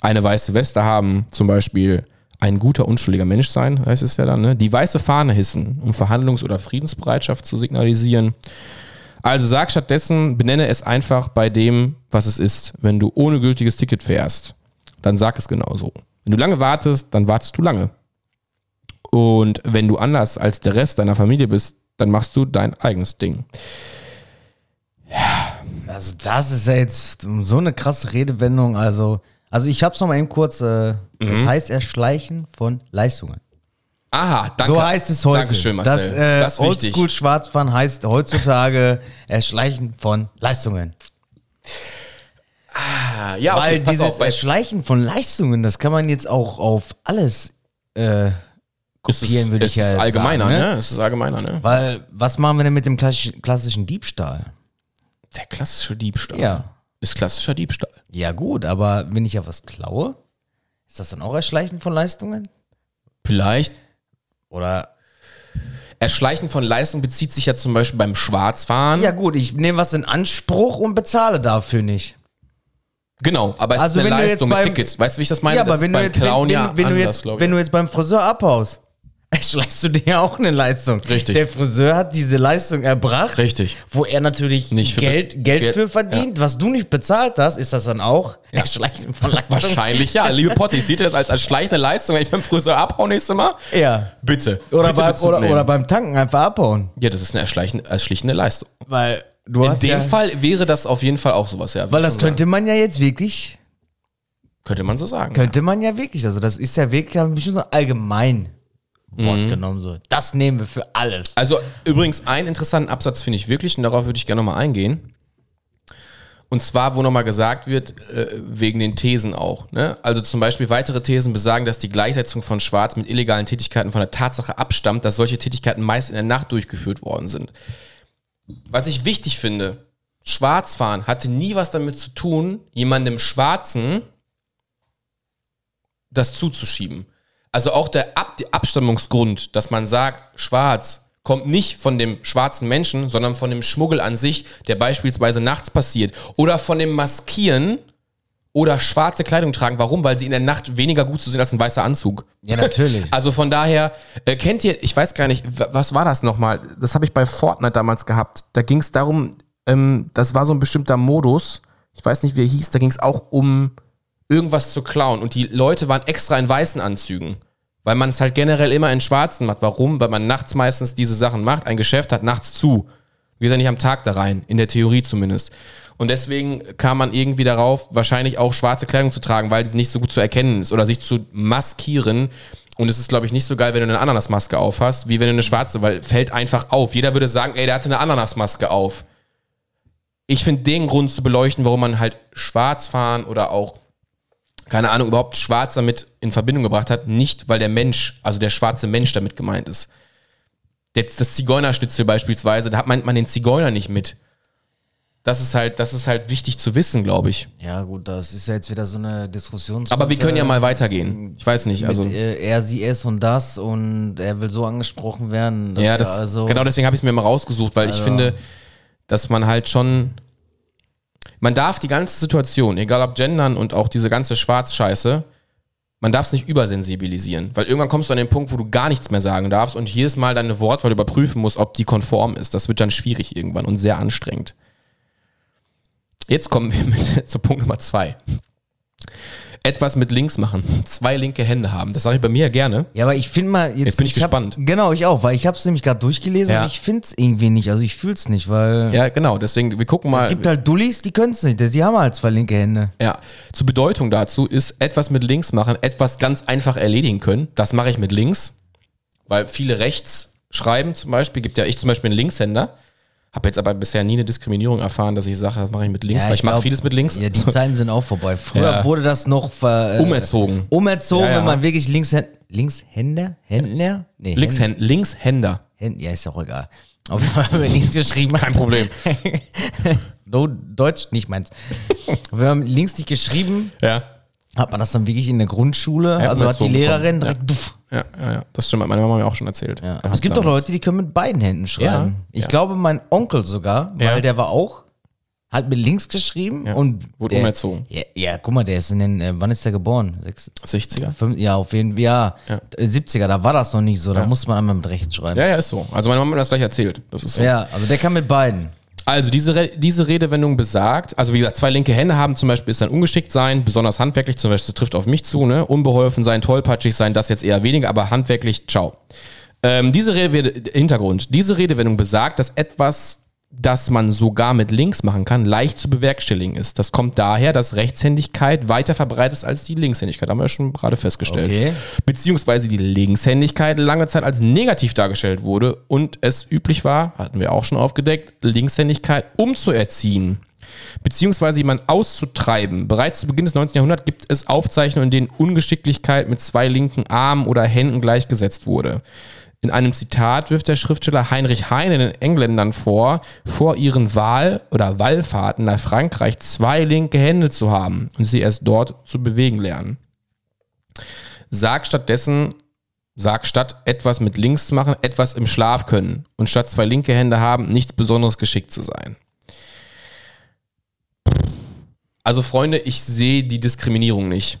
Eine weiße Weste haben, zum Beispiel ein guter, unschuldiger Mensch sein, heißt es ja dann, ne? die weiße Fahne hissen, um Verhandlungs- oder Friedensbereitschaft zu signalisieren. Also sag stattdessen, benenne es einfach bei dem, was es ist. Wenn du ohne gültiges Ticket fährst, dann sag es genauso. Wenn du lange wartest, dann wartest du lange. Und wenn du anders als der Rest deiner Familie bist, dann machst du dein eigenes Ding. Also das ist ja jetzt so eine krasse Redewendung. Also, also ich hab's noch mal eben kurz. Äh, Das Mhm. heißt Erschleichen von Leistungen. Aha, danke. So heißt es heute. Dankeschön, Marcel. Das, äh, das ist wichtig. Oldschool Schwarzfahren heißt heutzutage [laughs] Erschleichen von Leistungen. Ah, ja, okay, Weil dieses auf, Erschleichen von Leistungen, das kann man jetzt auch auf alles äh, es kopieren, würde es ich ja ist jetzt allgemeiner, sagen, ne? Es ist allgemeiner, ne? Weil, was machen wir denn mit dem klassischen, Diebstahl? Der klassische Diebstahl. Ja. Ist klassischer Diebstahl. Ja, gut, aber wenn ich ja was klaue, ist das dann auch Erschleichen von Leistungen? Vielleicht. Oder? Erschleichen von Leistung bezieht sich ja zum Beispiel beim Schwarzfahren. Ja, gut, ich nehme was in Anspruch und bezahle dafür nicht. Genau, aber es Also ist eine Leistung mit beim- Tickets. Weißt du, wie ich das meine? ja, das aber wenn ist du, beim jetzt, Clown wenn, ja du jetzt, ich. wenn du jetzt beim Friseur abhaust, [laughs] erschleichst du dir ja auch eine Leistung. Richtig. Der Friseur hat diese Leistung erbracht, Richtig. wo er natürlich Nicht für- Geld, Geld, Geld- für verdient. Was du nicht bezahlt hast, ist das dann auch Ja. Erschleichen von Leistung? Wahrscheinlich ja. Liebe Potti, seht ihr das als, als schleichende Leistung, wenn ich beim Friseur abhaue nächstes Mal? Ja. Bitte. Oder, bitte beim, Bezug oder, oder beim Tanken einfach abhauen. Ja, das ist eine erschleichende, erschlichende Leistung. Weil du In hast dem ja, Fall wäre das auf jeden Fall auch sowas, ja. Weil das Schon sagen. könnte man ja jetzt wirklich, könnte man so sagen. könnte man ja wirklich, also das ist ja wirklich ein bisschen so ein allgemein Wort Mhm. genommen. So. Das nehmen wir für alles. Also übrigens einen interessanten Absatz finde ich wirklich und darauf würde ich gerne nochmal eingehen. Und zwar, wo nochmal gesagt wird, äh, wegen den Thesen auch. Ne? Also zum Beispiel weitere Thesen besagen, dass die Gleichsetzung von Schwarz mit illegalen Tätigkeiten von der Tatsache abstammt, dass solche Tätigkeiten meist in der Nacht durchgeführt worden sind. Was ich wichtig finde, Schwarzfahren hatte nie was damit zu tun, jemandem Schwarzen das zuzuschieben. Also auch der Ab Abstammungsgrund, dass man sagt, schwarz, kommt nicht von dem schwarzen Menschen, sondern von dem Schmuggel an sich, der beispielsweise nachts passiert. Oder von dem Maskieren oder schwarze Kleidung tragen. Warum? Weil sie in der Nacht weniger gut zu sehen als ein weißer Anzug. Ja, natürlich. [laughs] Also von daher, äh, kennt ihr, ich weiß gar nicht, wa- was war das nochmal? Das habe ich bei Fortnite damals gehabt. Da ging es darum, ähm, das war so ein bestimmter Modus. Ich weiß nicht, wie er hieß. Da ging es auch um irgendwas zu klauen. Und die Leute waren extra in weißen Anzügen. Weil man es halt generell immer in schwarzen macht. Warum? Weil man nachts meistens diese Sachen macht. Ein Geschäft hat nachts zu. Gehst ja nicht am Tag da rein, in der Theorie zumindest. Und deswegen kam man irgendwie darauf, wahrscheinlich auch schwarze Kleidung zu tragen, weil sie nicht so gut zu erkennen ist oder sich zu maskieren. Und es ist, glaube ich, nicht so geil, wenn du eine Ananasmaske auf hast, wie wenn du eine schwarze, weil fällt einfach auf. Jeder würde sagen, ey, der hatte eine Ananasmaske auf. Ich finde den Grund zu beleuchten, warum man halt schwarz fahren oder auch, keine Ahnung, überhaupt schwarz damit in Verbindung gebracht hat, nicht weil der Mensch, also der schwarze Mensch damit gemeint ist. Jetzt das Zigeunerschnitzel beispielsweise, da hat man, den Zigeuner nicht mit. Das ist halt, das ist halt wichtig zu wissen, glaube ich. Ja, gut, das ist ja jetzt wieder so eine Diskussion. Aber wir können ja mal weitergehen. Ich weiß nicht, also. mit, äh, er, sie, es und das und er will so angesprochen werden. dass Ja, das, also, genau deswegen habe ich es mir mal rausgesucht, weil ich Also- finde, dass man halt schon, man darf die ganze Situation, egal ob Gendern und auch diese ganze Schwarzscheiße, man darf es nicht übersensibilisieren, weil irgendwann kommst du an den Punkt, wo du gar nichts mehr sagen darfst und jedes Mal deine Wortwahl überprüfen musst, ob die konform ist. Das wird dann schwierig irgendwann und sehr anstrengend. Jetzt kommen wir [laughs] mit, zu Punkt Nummer zwei. Etwas mit links machen. [laughs] Zwei linke Hände haben. Das sage ich bei mir ja gerne. Ja, aber ich finde mal. Jetzt, Jetzt bin ich hab- gespannt. Genau, ich auch, weil ich habe es nämlich gerade durchgelesen Ja. und ich finde es irgendwie nicht. Also ich fühle es nicht, weil Ja, genau. Deswegen, wir gucken mal. es gibt halt Dullis, die können es nicht. Die haben halt zwei linke Hände. Ja, zur Bedeutung dazu ist etwas mit links machen, etwas ganz einfach erledigen können. Das mache ich mit links, weil viele rechts schreiben zum Beispiel. Gibt ja ich zum Beispiel einen Linkshänder. Habe jetzt aber bisher nie eine Diskriminierung erfahren, dass ich sage, das mache ich mit links, Ja, weil ich, mache glaub, vieles mit links. Ja, die Zeiten sind auch vorbei. Früher Ja. wurde das noch ver, äh, Umerzogen. umerzogen, Ja, wenn man wirklich Linkshänder. Linkshänder? Händler? Nee, Linkshänd Linkshänder. Händ, ja, ist doch egal. Auf jeden Fall, wenn man links geschrieben hat. Kein Problem. [laughs] Do, Deutsch nicht meins. wenn man links nicht geschrieben, ja. hat man das dann wirklich in der Grundschule. Also hat die Lehrerin direkt. Duff. Ja, ja, ja. Das stimmt, meine Mama mir auch schon erzählt. Ja. Aber es gibt doch Leute, die können mit beiden Händen schreiben. Ja, Ich ja. glaube, mein Onkel sogar, weil der war auch, hat mit links geschrieben und Wurde der, umerzogen. Ja, ja, guck mal, der ist in den, äh, wann ist der geboren? Sechs, 60er? fünf, ja, auf jeden Fall, ja, Ja. äh, 70er, da war das noch nicht so, da musste man einmal mit rechts schreiben. Ja, ja, ist so. Also meine Mama hat mir das gleich erzählt. Das ist so. Ja, also der kann mit beiden. Also diese, Re diese Redewendung besagt, also wie gesagt, zwei linke Hände haben zum Beispiel ist dann ungeschickt sein, besonders handwerklich, zum Beispiel das trifft auf mich zu, ne? Unbeholfen sein, tollpatschig sein, das jetzt eher weniger, aber handwerklich, ciao. Ähm, diese Rede Hintergrund, diese Redewendung besagt, dass etwas, das man sogar mit links machen kann, leicht zu bewerkstelligen ist. Das kommt daher, dass Rechtshändigkeit weiter verbreitet ist als die Linkshändigkeit, haben wir ja schon gerade festgestellt. Okay. Beziehungsweise die Linkshändigkeit lange Zeit als negativ dargestellt wurde und es üblich war, hatten wir auch schon aufgedeckt, Linkshändigkeit umzuerziehen beziehungsweise jemanden auszutreiben. Bereits zu Beginn des 19. Jahrhunderts gibt es Aufzeichnungen, in denen Ungeschicklichkeit mit zwei linken Armen oder Händen gleichgesetzt wurde. In einem Zitat wirft der Schriftsteller Heinrich Heine den Engländern vor, vor ihren Wahl- oder Wallfahrten nach Frankreich zwei linke Hände zu haben und sie erst dort zu bewegen lernen. Sag stattdessen, sag statt etwas mit links zu machen, etwas im Schlaf können und statt zwei linke Hände haben, nichts besonderes geschickt zu sein. Also Freunde, ich sehe die Diskriminierung nicht.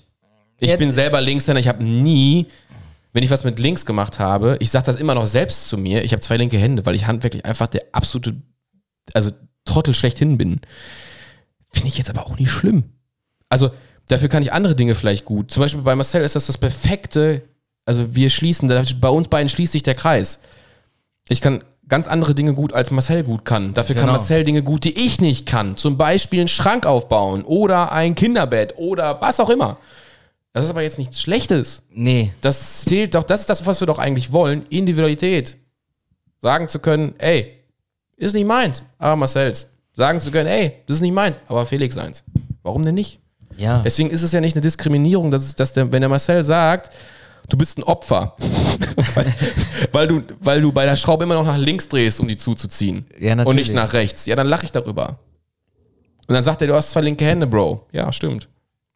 Ich Jetzt- bin selber Linkshänder, ich habe nie, wenn ich was mit links gemacht habe, ich sage das immer noch selbst zu mir, ich habe zwei linke Hände, weil ich handwerklich einfach der absolute, also Trottel schlechthin bin. Finde ich jetzt aber auch nicht schlimm. Also dafür kann ich andere Dinge vielleicht gut. Zum Beispiel bei Marcel ist das das perfekte, also wir schließen, bei uns beiden schließt sich der Kreis. Ich kann ganz andere Dinge gut, als Marcel gut kann. Dafür kann Genau. Marcel Dinge gut, die ich nicht kann. Zum Beispiel einen Schrank aufbauen oder ein Kinderbett oder was auch immer. Das ist aber jetzt nichts Schlechtes. Nee. Das zählt doch, das ist das, was wir doch eigentlich wollen. Individualität. Sagen zu können, ey, ist nicht meins, aber Marcel's. Sagen zu können, ey, das ist nicht meins, aber Felix seins. Warum denn nicht? Ja. Deswegen ist es ja nicht eine Diskriminierung, dass, es, dass der, wenn der Marcel sagt, du bist ein Opfer, [laughs] weil, weil, du, weil du bei der Schraube immer noch nach links drehst, um die zuzuziehen Ja, und natürlich. nicht nach rechts. Ja, dann lache ich darüber. Und dann sagt er, du hast zwei linke Hände, Bro. Ja, stimmt.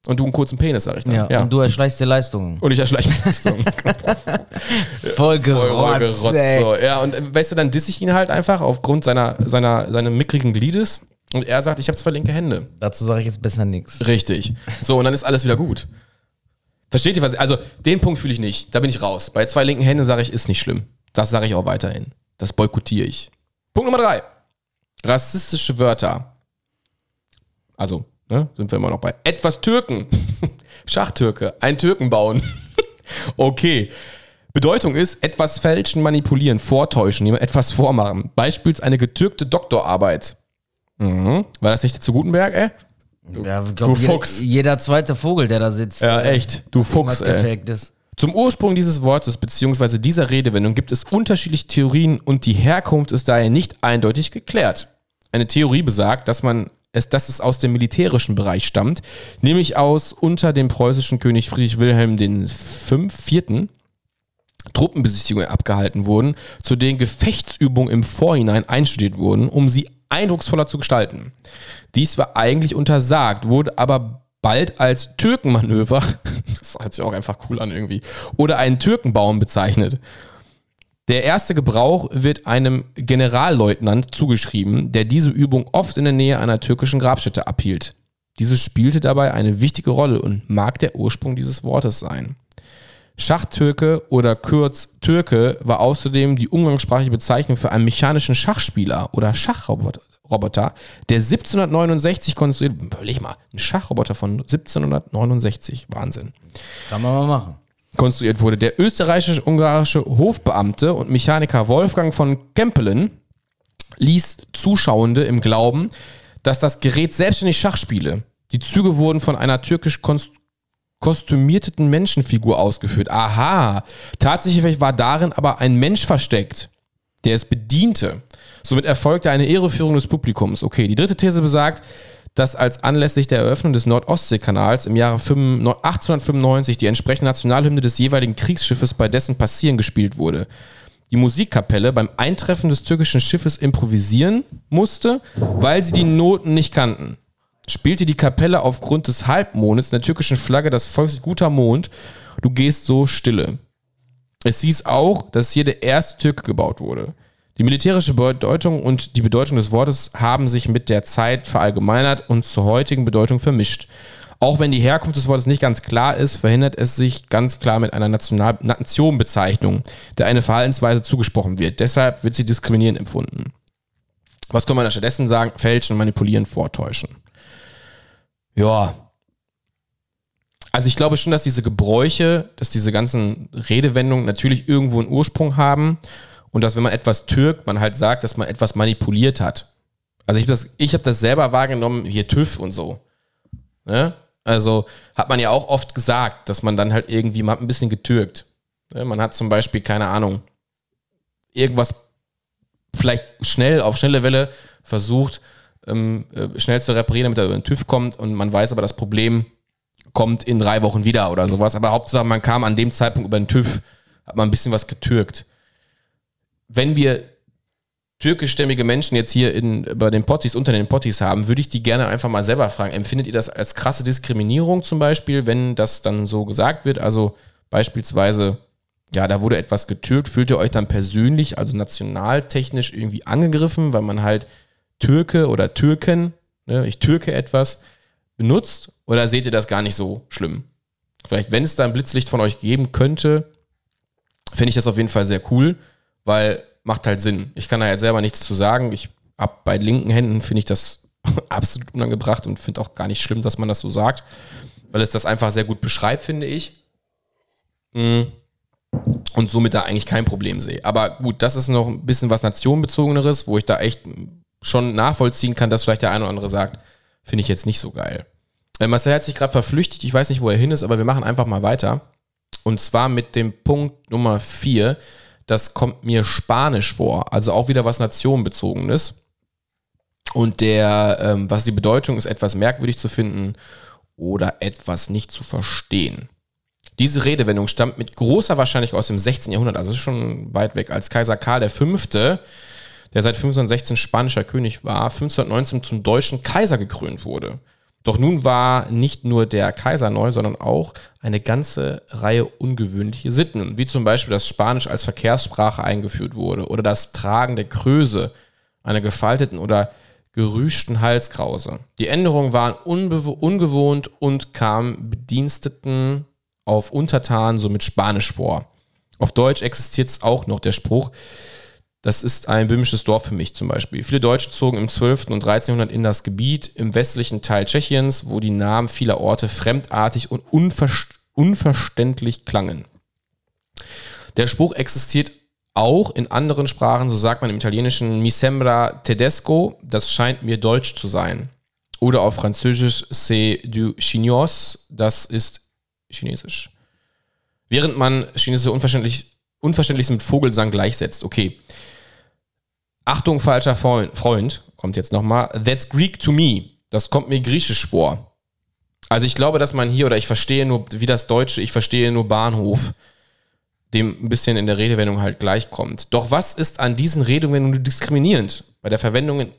Und du einen kurzen Penis, sag ich dann. ja. Und du erschleichst dir Leistungen. Und ich erschleiche mir [laughs] Leistung. Voll Voll gerotzt, gerotzt, ey. so. Ja, und äh, weißt du, dann disse ich ihn halt einfach aufgrund seiner, seiner, seiner mickrigen Gliedes. Und er sagt, ich habe zwei linke Hände. Dazu sage ich jetzt besser nichts. Richtig. So, und dann ist alles wieder gut. Versteht ihr was? Also, den Punkt fühle ich nicht. Da bin ich raus. Bei zwei linken Händen sage ich, ist nicht schlimm. Das sage ich auch weiterhin. Das boykottiere ich. Punkt Nummer drei. Rassistische Wörter. Also, ne, sind wir immer noch bei. Etwas Türken. [laughs] Schachtürke. Ein Türken bauen. [laughs] okay. Bedeutung ist, etwas fälschen, manipulieren, vortäuschen, jemand etwas vormachen. Beispiels eine getürkte Doktorarbeit. Mhm. War das nicht zu Gutenberg, ey? Ja, ich glaub, du jeder, Fuchs. jeder zweite Vogel, der da sitzt, Ja, äh, echt. Du Fuchs, ey. ist. Zum Ursprung dieses Wortes bzw. dieser Redewendung gibt es unterschiedliche Theorien und die Herkunft ist daher nicht eindeutig geklärt. Eine Theorie besagt, dass man es, dass es aus dem militärischen Bereich stammt, nämlich aus unter dem preußischen König Friedrich Wilhelm V. Truppenbesichtigungen abgehalten wurden, zu denen Gefechtsübungen im Vorhinein einstudiert wurden, um sie eindrucksvoller zu gestalten. Dies war eigentlich untersagt, wurde aber bald als Türkenmanöver, [laughs] das hört sich auch einfach cool an irgendwie, oder einen Türkenbaum bezeichnet. Der erste Gebrauch wird einem Generalleutnant zugeschrieben, der diese Übung oft in der Nähe einer türkischen Grabstätte abhielt. Dieses spielte dabei eine wichtige Rolle und mag der Ursprung dieses Wortes sein. Schachtürke oder kurz Türke war außerdem die umgangssprachliche Bezeichnung für einen mechanischen Schachspieler oder Schachroboter, der 1769 konstruiert, überleg mal, ein Schachroboter von 1769, Wahnsinn. Kann man mal machen. Konstruiert wurde. Der österreichisch-ungarische Hofbeamte und Mechaniker Wolfgang von Kempelen ließ Zuschauende im Glauben, dass das Gerät selbstständig Schach spiele. Die Züge wurden von einer türkisch kostümierten Menschenfigur ausgeführt. Aha, tatsächlich war darin aber ein Mensch versteckt, der es bediente. Somit erfolgte eine Irreführung des Publikums. Okay, die dritte These besagt, dass als anlässlich der Eröffnung des Nordostseekanals im Jahre 1895 die entsprechende Nationalhymne des jeweiligen Kriegsschiffes bei dessen Passieren gespielt wurde. Die Musikkapelle beim Eintreffen des türkischen Schiffes improvisieren musste, weil sie die Noten nicht kannten. Spielte die Kapelle aufgrund des Halbmondes in der türkischen Flagge das Volkslied Guter Mond, du gehst so stille. Es hieß auch, dass hier der erste Türke gebaut wurde. Die militärische Bedeutung und die Bedeutung des Wortes haben sich mit der Zeit verallgemeinert und zur heutigen Bedeutung vermischt. Auch wenn die Herkunft des Wortes nicht ganz klar ist, verhindert es sich ganz klar mit einer National Nationbezeichnung, der eine Verhaltensweise zugesprochen wird. Deshalb wird sie diskriminierend empfunden. Was kann man da stattdessen sagen? Fälschen, manipulieren, vortäuschen. Ja. Also ich glaube schon, dass diese Gebräuche, dass diese ganzen Redewendungen natürlich irgendwo einen Ursprung haben und dass wenn man etwas türkt, man halt sagt, dass man etwas manipuliert hat. Also ich habe das, hab das selber wahrgenommen, hier TÜV und so. Ne? Also hat man ja auch oft gesagt, dass man dann halt irgendwie, man hat ein bisschen getürkt. Ne? Man hat zum Beispiel, keine Ahnung, irgendwas vielleicht schnell, auf schnelle Welle versucht, ähm, äh, schnell zu reparieren, damit er über den TÜV kommt und man weiß aber, das Problem kommt in drei Wochen wieder oder sowas. Aber Hauptsache, man kam an dem Zeitpunkt über den TÜV, hat man ein bisschen was getürkt wenn wir türkischstämmige Menschen jetzt hier in, bei den Potties, unter den Potties haben, würde ich die gerne einfach mal selber fragen. Empfindet ihr das als krasse Diskriminierung zum Beispiel, wenn das dann so gesagt wird? Also beispielsweise, ja, da wurde etwas getürkt. Fühlt ihr euch dann persönlich, also nationaltechnisch irgendwie angegriffen, weil man halt Türke oder Türken, ne, ich türke etwas, benutzt? Oder seht ihr das gar nicht so schlimm? Vielleicht, wenn es da ein Blitzlicht von euch geben könnte, fände ich das auf jeden Fall sehr cool weil macht halt Sinn. Ich kann da jetzt selber nichts zu sagen. Ich hab bei linken Händen finde ich das [laughs] absolut unangebracht und finde auch gar nicht schlimm, dass man das so sagt, weil es das einfach sehr gut beschreibt, finde ich. Mm. Und somit da eigentlich kein Problem sehe. Aber gut, das ist noch ein bisschen was Nationenbezogeneres, wo ich da echt schon nachvollziehen kann, dass vielleicht der eine oder andere sagt, finde ich jetzt nicht so geil. Äh, Marcel hat sich gerade verflüchtigt, ich weiß nicht, wo er hin ist, aber wir machen einfach mal weiter. Und zwar mit dem Punkt Nummer 4 das kommt mir spanisch vor. Also auch wieder was nationenbezogenes. Und der, ähm, was die Bedeutung ist, etwas merkwürdig zu finden oder etwas nicht zu verstehen. Diese Redewendung stammt mit großer Wahrscheinlichkeit aus dem 16. Jahrhundert, also ist schon weit weg, als Kaiser Karl V., der seit 1516 spanischer König war, 1519 zum deutschen Kaiser gekrönt wurde. Doch nun war nicht nur der Kaiser neu, sondern auch eine ganze Reihe ungewöhnliche Sitten, wie zum Beispiel, dass Spanisch als Verkehrssprache eingeführt wurde oder das Tragen der Kröse, einer gefalteten oder gerüschten Halskrause. Die Änderungen waren ungewohnt und kamen Bediensteten auf Untertan somit Spanisch vor. Auf Deutsch existiert auch noch der Spruch, das ist ein böhmisches Dorf für mich zum Beispiel. Viele Deutsche zogen im 12. und 13. Jahrhundert in das Gebiet im westlichen Teil Tschechiens, wo die Namen vieler Orte fremdartig und unver unverständlich klangen. Der Spruch existiert auch in anderen Sprachen, so sagt man im Italienischen mi sembra tedesco, das scheint mir deutsch zu sein. Oder auf Französisch c'est du chinois, das ist chinesisch. Während man chinesische unverständlich, Unverständliches mit Vogelsang gleichsetzt. Okay. Achtung, falscher Freund, kommt jetzt nochmal. That's Greek to me. Das kommt mir griechisch vor. Also ich glaube, dass man hier, oder ich verstehe nur, wie das Deutsche, ich verstehe nur Bahnhof, dem ein bisschen in der Redewendung halt gleichkommt. Doch was ist an diesen Redewendungen diskriminierend? Bei der Verwendung in,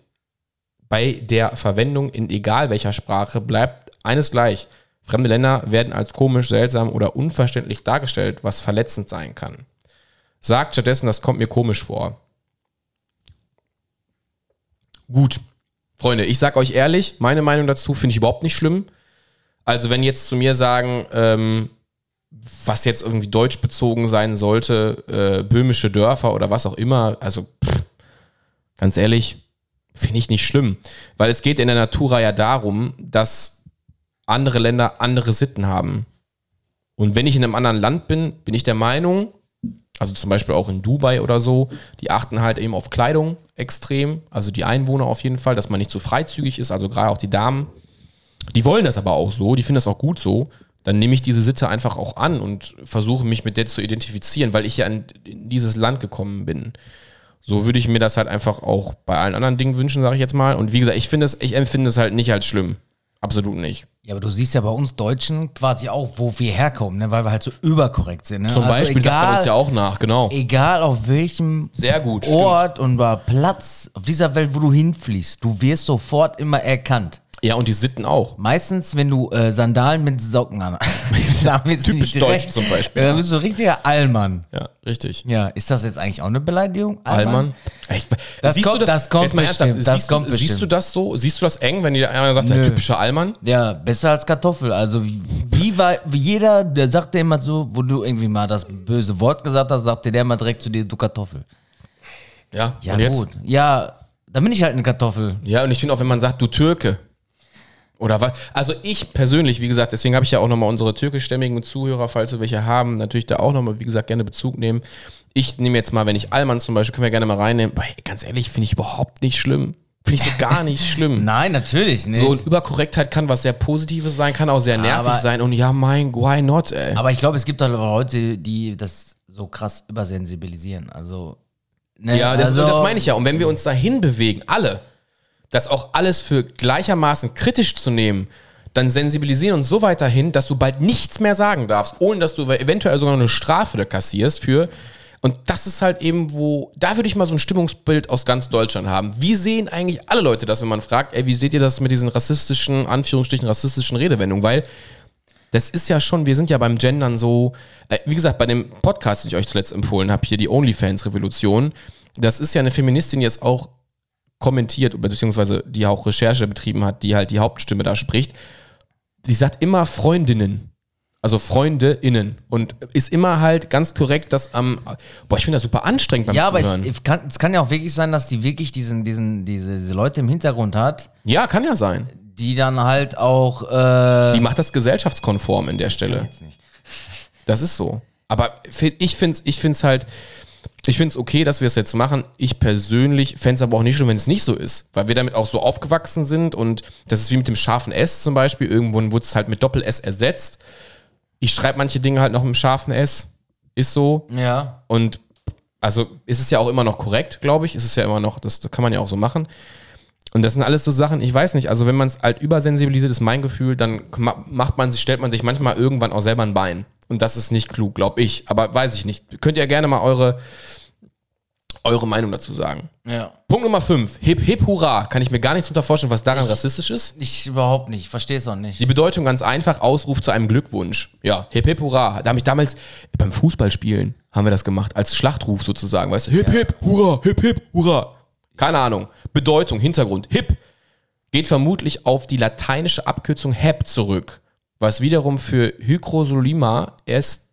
bei der Verwendung in egal welcher Sprache bleibt eines gleich. Fremde Länder werden als komisch, seltsam oder unverständlich dargestellt, was verletzend sein kann. Sagt stattdessen, das kommt mir komisch vor. Gut. Freunde, ich sag euch ehrlich, meine Meinung dazu finde ich überhaupt nicht schlimm. Also, wenn jetzt zu mir sagen, ähm, was jetzt irgendwie deutsch bezogen sein sollte, äh, böhmische Dörfer oder was auch immer, also pff, ganz ehrlich, finde ich nicht schlimm. Weil es geht in der Natura ja darum, dass andere Länder andere Sitten haben. Und wenn ich in einem anderen Land bin, bin ich der Meinung, also zum Beispiel auch in Dubai oder so, die achten halt eben auf Kleidung extrem, also die Einwohner auf jeden Fall, dass man nicht zu freizügig ist, also gerade auch die Damen. Die wollen das aber auch so, die finden das auch gut so. Dann nehme ich diese Sitte einfach auch an und versuche mich mit der zu identifizieren, weil ich ja in, in dieses Land gekommen bin. So würde ich mir das halt einfach auch bei allen anderen Dingen wünschen, sage ich jetzt mal. Und wie gesagt, ich finde es, ich empfinde es halt nicht als schlimm. Absolut nicht. Ja, aber du siehst ja bei uns Deutschen quasi auch, wo wir herkommen, ne? weil wir halt so überkorrekt sind. Ne? Zum Also Beispiel sagt man uns ja auch nach, genau. Egal auf welchem Sehr gut, Ort und bei Platz auf dieser Welt, wo du hinfliegst, du wirst sofort immer erkannt. Ja, und die Sitten auch. Meistens, wenn du äh, Sandalen mit Socken an. [laughs] [laughs] damit Typisch deutsch zum Beispiel. Ja, dann bist du ein richtiger Allmann. Ja, richtig. Ja, ist das jetzt eigentlich auch eine Beleidigung? Allmann. Das siehst kommt- du das kommt ernsthaft, das siehst, kommt du, siehst bestimmt. du das so? Siehst du das eng, wenn dir einer sagt, der Nö. typische Allmann? Ja, besser als Kartoffel. Also wie, wie, war, wie jeder, der sagt dir immer so, wo du irgendwie mal das böse Wort gesagt hast, sagt dir der mal direkt zu dir, du Kartoffel. Ja, Ja gut. Ja, dann bin ich halt eine Kartoffel. Ja, und ich finde auch, wenn man sagt, du Türke. Oder was? Also ich persönlich, wie gesagt, deswegen habe ich ja auch nochmal unsere türkischstämmigen Zuhörer, falls wir welche haben, natürlich da auch nochmal, wie gesagt, gerne Bezug nehmen. Ich nehme jetzt mal, wenn ich Allmann zum Beispiel, können wir gerne mal reinnehmen. Weil, ganz ehrlich, finde ich überhaupt nicht schlimm. Finde ich so gar nicht schlimm. [laughs] Nein, natürlich nicht. So, und Überkorrektheit kann was sehr Positives sein, kann auch sehr nervig Aber- sein. Und ja, mein, why not, ey? Aber ich glaube, es gibt halt Leute, die das so krass übersensibilisieren. Also, ne, Ja, das, also, das meine ich ja. Und wenn wir uns dahin bewegen, alle, das auch alles für gleichermaßen kritisch zu nehmen, dann sensibilisieren uns so weit dahin, dass du bald nichts mehr sagen darfst, ohne dass du eventuell sogar eine Strafe da kassierst für. Und das ist halt eben, wo, da würde ich mal so ein Stimmungsbild aus ganz Deutschland haben. Wie sehen eigentlich alle Leute das, wenn man fragt, ey, wie seht ihr das mit diesen rassistischen, Anführungsstrichen, rassistischen Redewendungen? Weil das ist ja schon, wir sind ja beim Gendern so, äh, wie gesagt, bei dem Podcast, den ich euch zuletzt empfohlen habe, hier die OnlyFans-Revolution, das ist ja eine Feministin, die es auch kommentiert, beziehungsweise die auch Recherche betrieben hat, die halt die Hauptstimme da spricht. Sie sagt immer Freundinnen. Also FreundeInnen. Und ist immer halt ganz korrekt, dass am. boah, ich finde das super anstrengend beim Ja, aber Zuhören. ich, ich kann, es kann ja auch wirklich sein, dass die wirklich diesen, diesen, diese, diese Leute im Hintergrund hat, ja, kann ja sein. die dann halt auch. Äh, Die macht das gesellschaftskonform in der Stelle. jetzt nicht. Das ist so. Aber ich finde es ich find's halt, ich finde es okay, dass wir es jetzt machen. Ich persönlich fände es aber auch nicht schlimm, wenn es nicht so ist, weil wir damit auch so aufgewachsen sind und das ist wie mit dem scharfen S zum Beispiel. Irgendwo wurde es halt mit Doppel-S ersetzt. Ich schreibe manche Dinge halt noch mit dem scharfen S. Ist so. Ja. Und also ist es ja auch immer noch korrekt, glaube ich. Ist es ja immer noch, das, das kann man ja auch so machen. Und das sind alles so Sachen, ich weiß nicht, also wenn man es halt übersensibilisiert, ist mein Gefühl, dann ma- macht man sich, stellt man sich manchmal irgendwann auch selber ein Bein. Und das ist nicht klug, glaube ich. Aber weiß ich nicht. Könnt ihr gerne mal eure, eure Meinung dazu sagen. Ja. Punkt Nummer 5. Hip hip hurra. Kann ich mir gar nichts unter vorstellen, was daran rassistisch ist. Ich überhaupt nicht, ich verstehe es auch nicht. Die Bedeutung ganz einfach, Ausruf zu einem Glückwunsch. Ja, hip hip hurra. Da habe ich damals beim Fußballspielen haben wir das gemacht, als Schlachtruf sozusagen, weißt du? Hip hip hurra, hip hip hurra. Keine Ahnung. Bedeutung, Hintergrund. Hip geht vermutlich auf die lateinische Abkürzung hep zurück, was wiederum für Hykrosolima est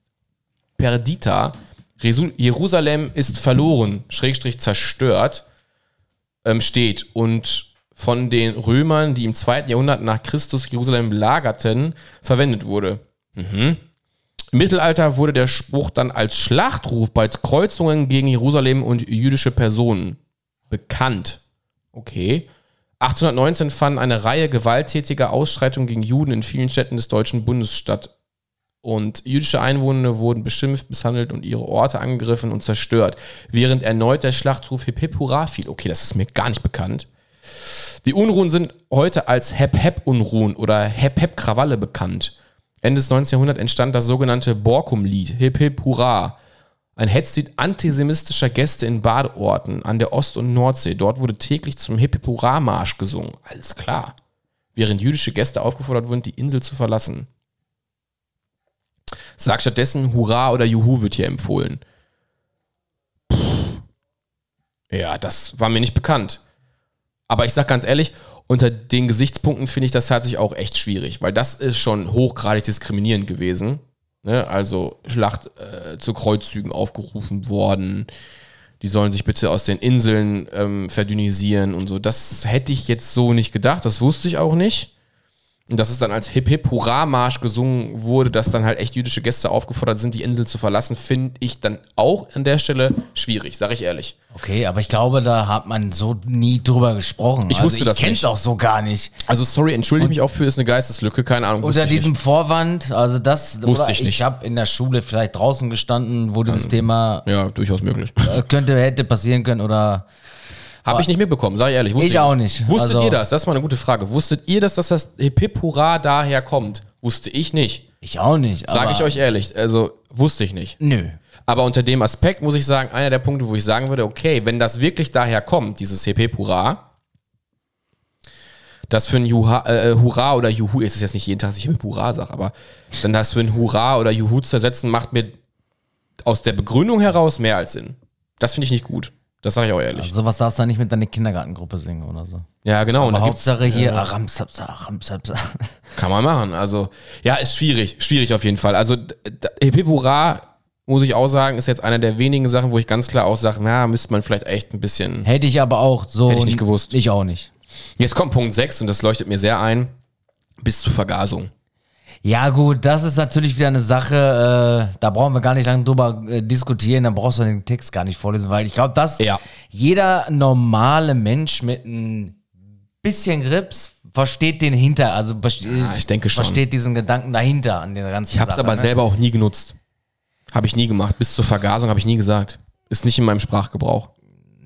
perdita, Jerusalem ist verloren, Schrägstrich zerstört, ähm, steht und von den Römern, die im zweiten Jahrhundert nach Christus Jerusalem belagerten, verwendet wurde. Mhm. Im Mittelalter wurde der Spruch dann als Schlachtruf bei Kreuzungen gegen Jerusalem und jüdische Personen bekannt. Okay. 1819 fanden eine Reihe gewalttätiger Ausschreitungen gegen Juden in vielen Städten des Deutschen Bundes statt. Und jüdische Einwohner wurden beschimpft, misshandelt und ihre Orte angegriffen und zerstört, während erneut der Schlachtruf Hip Hip Hurra fiel. Okay, das ist mir gar nicht bekannt. Die Unruhen sind heute als Hep Hep Unruhen oder Hep Hep Krawalle bekannt. Ende des 19. Jahrhunderts entstand das sogenannte Borkum-Lied, Hip Hip Hurra. Ein Hetzlied antisemitischer Gäste in Badeorten an der Ost- und Nordsee. Dort wurde täglich zum Hip Hip Hurra Marsch gesungen. Alles klar. Während jüdische Gäste aufgefordert wurden, die Insel zu verlassen. Sag stattdessen Hurra oder Juhu wird hier empfohlen. Ja, das war mir nicht bekannt. Aber ich sag ganz ehrlich, unter den Gesichtspunkten finde ich das tatsächlich auch echt schwierig, weil das ist schon hochgradig diskriminierend gewesen. Ne? Also Schlacht äh, zu Kreuzzügen aufgerufen worden. Die sollen sich bitte aus den Inseln ähm, verdünnisieren und so. Das hätte ich jetzt so nicht gedacht. Das wusste ich auch nicht. Und dass es dann als Hip-Hip-Hurra-Marsch gesungen wurde, dass dann halt echt jüdische Gäste aufgefordert sind, die Insel zu verlassen, finde ich dann auch an der Stelle schwierig, sage ich ehrlich. Okay, aber ich glaube, da hat man so nie drüber gesprochen. Ich wusste also das ich kenn's nicht. auch so gar nicht. Also sorry, entschuldige mich auch für, ist eine Geisteslücke, keine Ahnung. wusste Unter diesem nicht. Vorwand, also das Wusste ich nicht. Ich habe in der Schule vielleicht draußen gestanden, wo dieses Thema Ja, durchaus möglich. äh, könnte, hätte passieren können oder Habe ich nicht mitbekommen, sag ich ehrlich. Wusste Ich auch nicht. Wusstet Also- ihr das? Das ist mal eine gute Frage. Wusstet ihr, dass das, das Hip Hurra daher kommt? Wusste ich nicht. ich auch nicht. Sage ich euch ehrlich. Also wusste ich nicht. Nö. Aber unter dem Aspekt muss ich sagen, einer der Punkte, wo ich sagen würde, okay, wenn das wirklich daher kommt, dieses Hip Hurra, das für ein Juha, äh, Hurra oder Juhu, es ist jetzt nicht jeden Tag, dass ich Hip Hurra sage, aber dann das für ein Hurra oder Juhu zu ersetzen, macht mir aus der Begründung heraus mehr als Sinn. Das finde ich nicht gut. Das sage ich auch ehrlich. Also sowas darfst du dann nicht mit deiner Kindergartengruppe singen oder so. ja, genau. Und Aber gibt's- Hauptsache hier Aramsapsa, Aramsapsa. [laughs] Kann man machen. Also, ja, ist schwierig. Schwierig auf jeden Fall. Also, d- d- Hip Hip Hurra, muss ich auch sagen, ist jetzt einer der wenigen Sachen, wo ich ganz klar auch sage, na, müsste man vielleicht echt ein bisschen. Hätte ich aber auch so. Hätte ich nicht gewusst. Ich auch nicht. Jetzt kommt Punkt 6 und das leuchtet mir sehr ein. Bis zur Vergasung. Ja, gut, das ist natürlich wieder eine Sache, äh, da brauchen wir gar nicht lange drüber äh, diskutieren, da brauchst du den Text gar nicht vorlesen, weil ich glaube, dass Ja. jeder normale Mensch mit ein bisschen Grips versteht den hinter, also versteht, ich denke schon. versteht diesen Gedanken dahinter an der ganzen Ich habe es aber ne? selber auch nie genutzt. Habe ich nie gemacht. Bis zur Vergasung habe ich nie gesagt. Ist nicht in meinem Sprachgebrauch.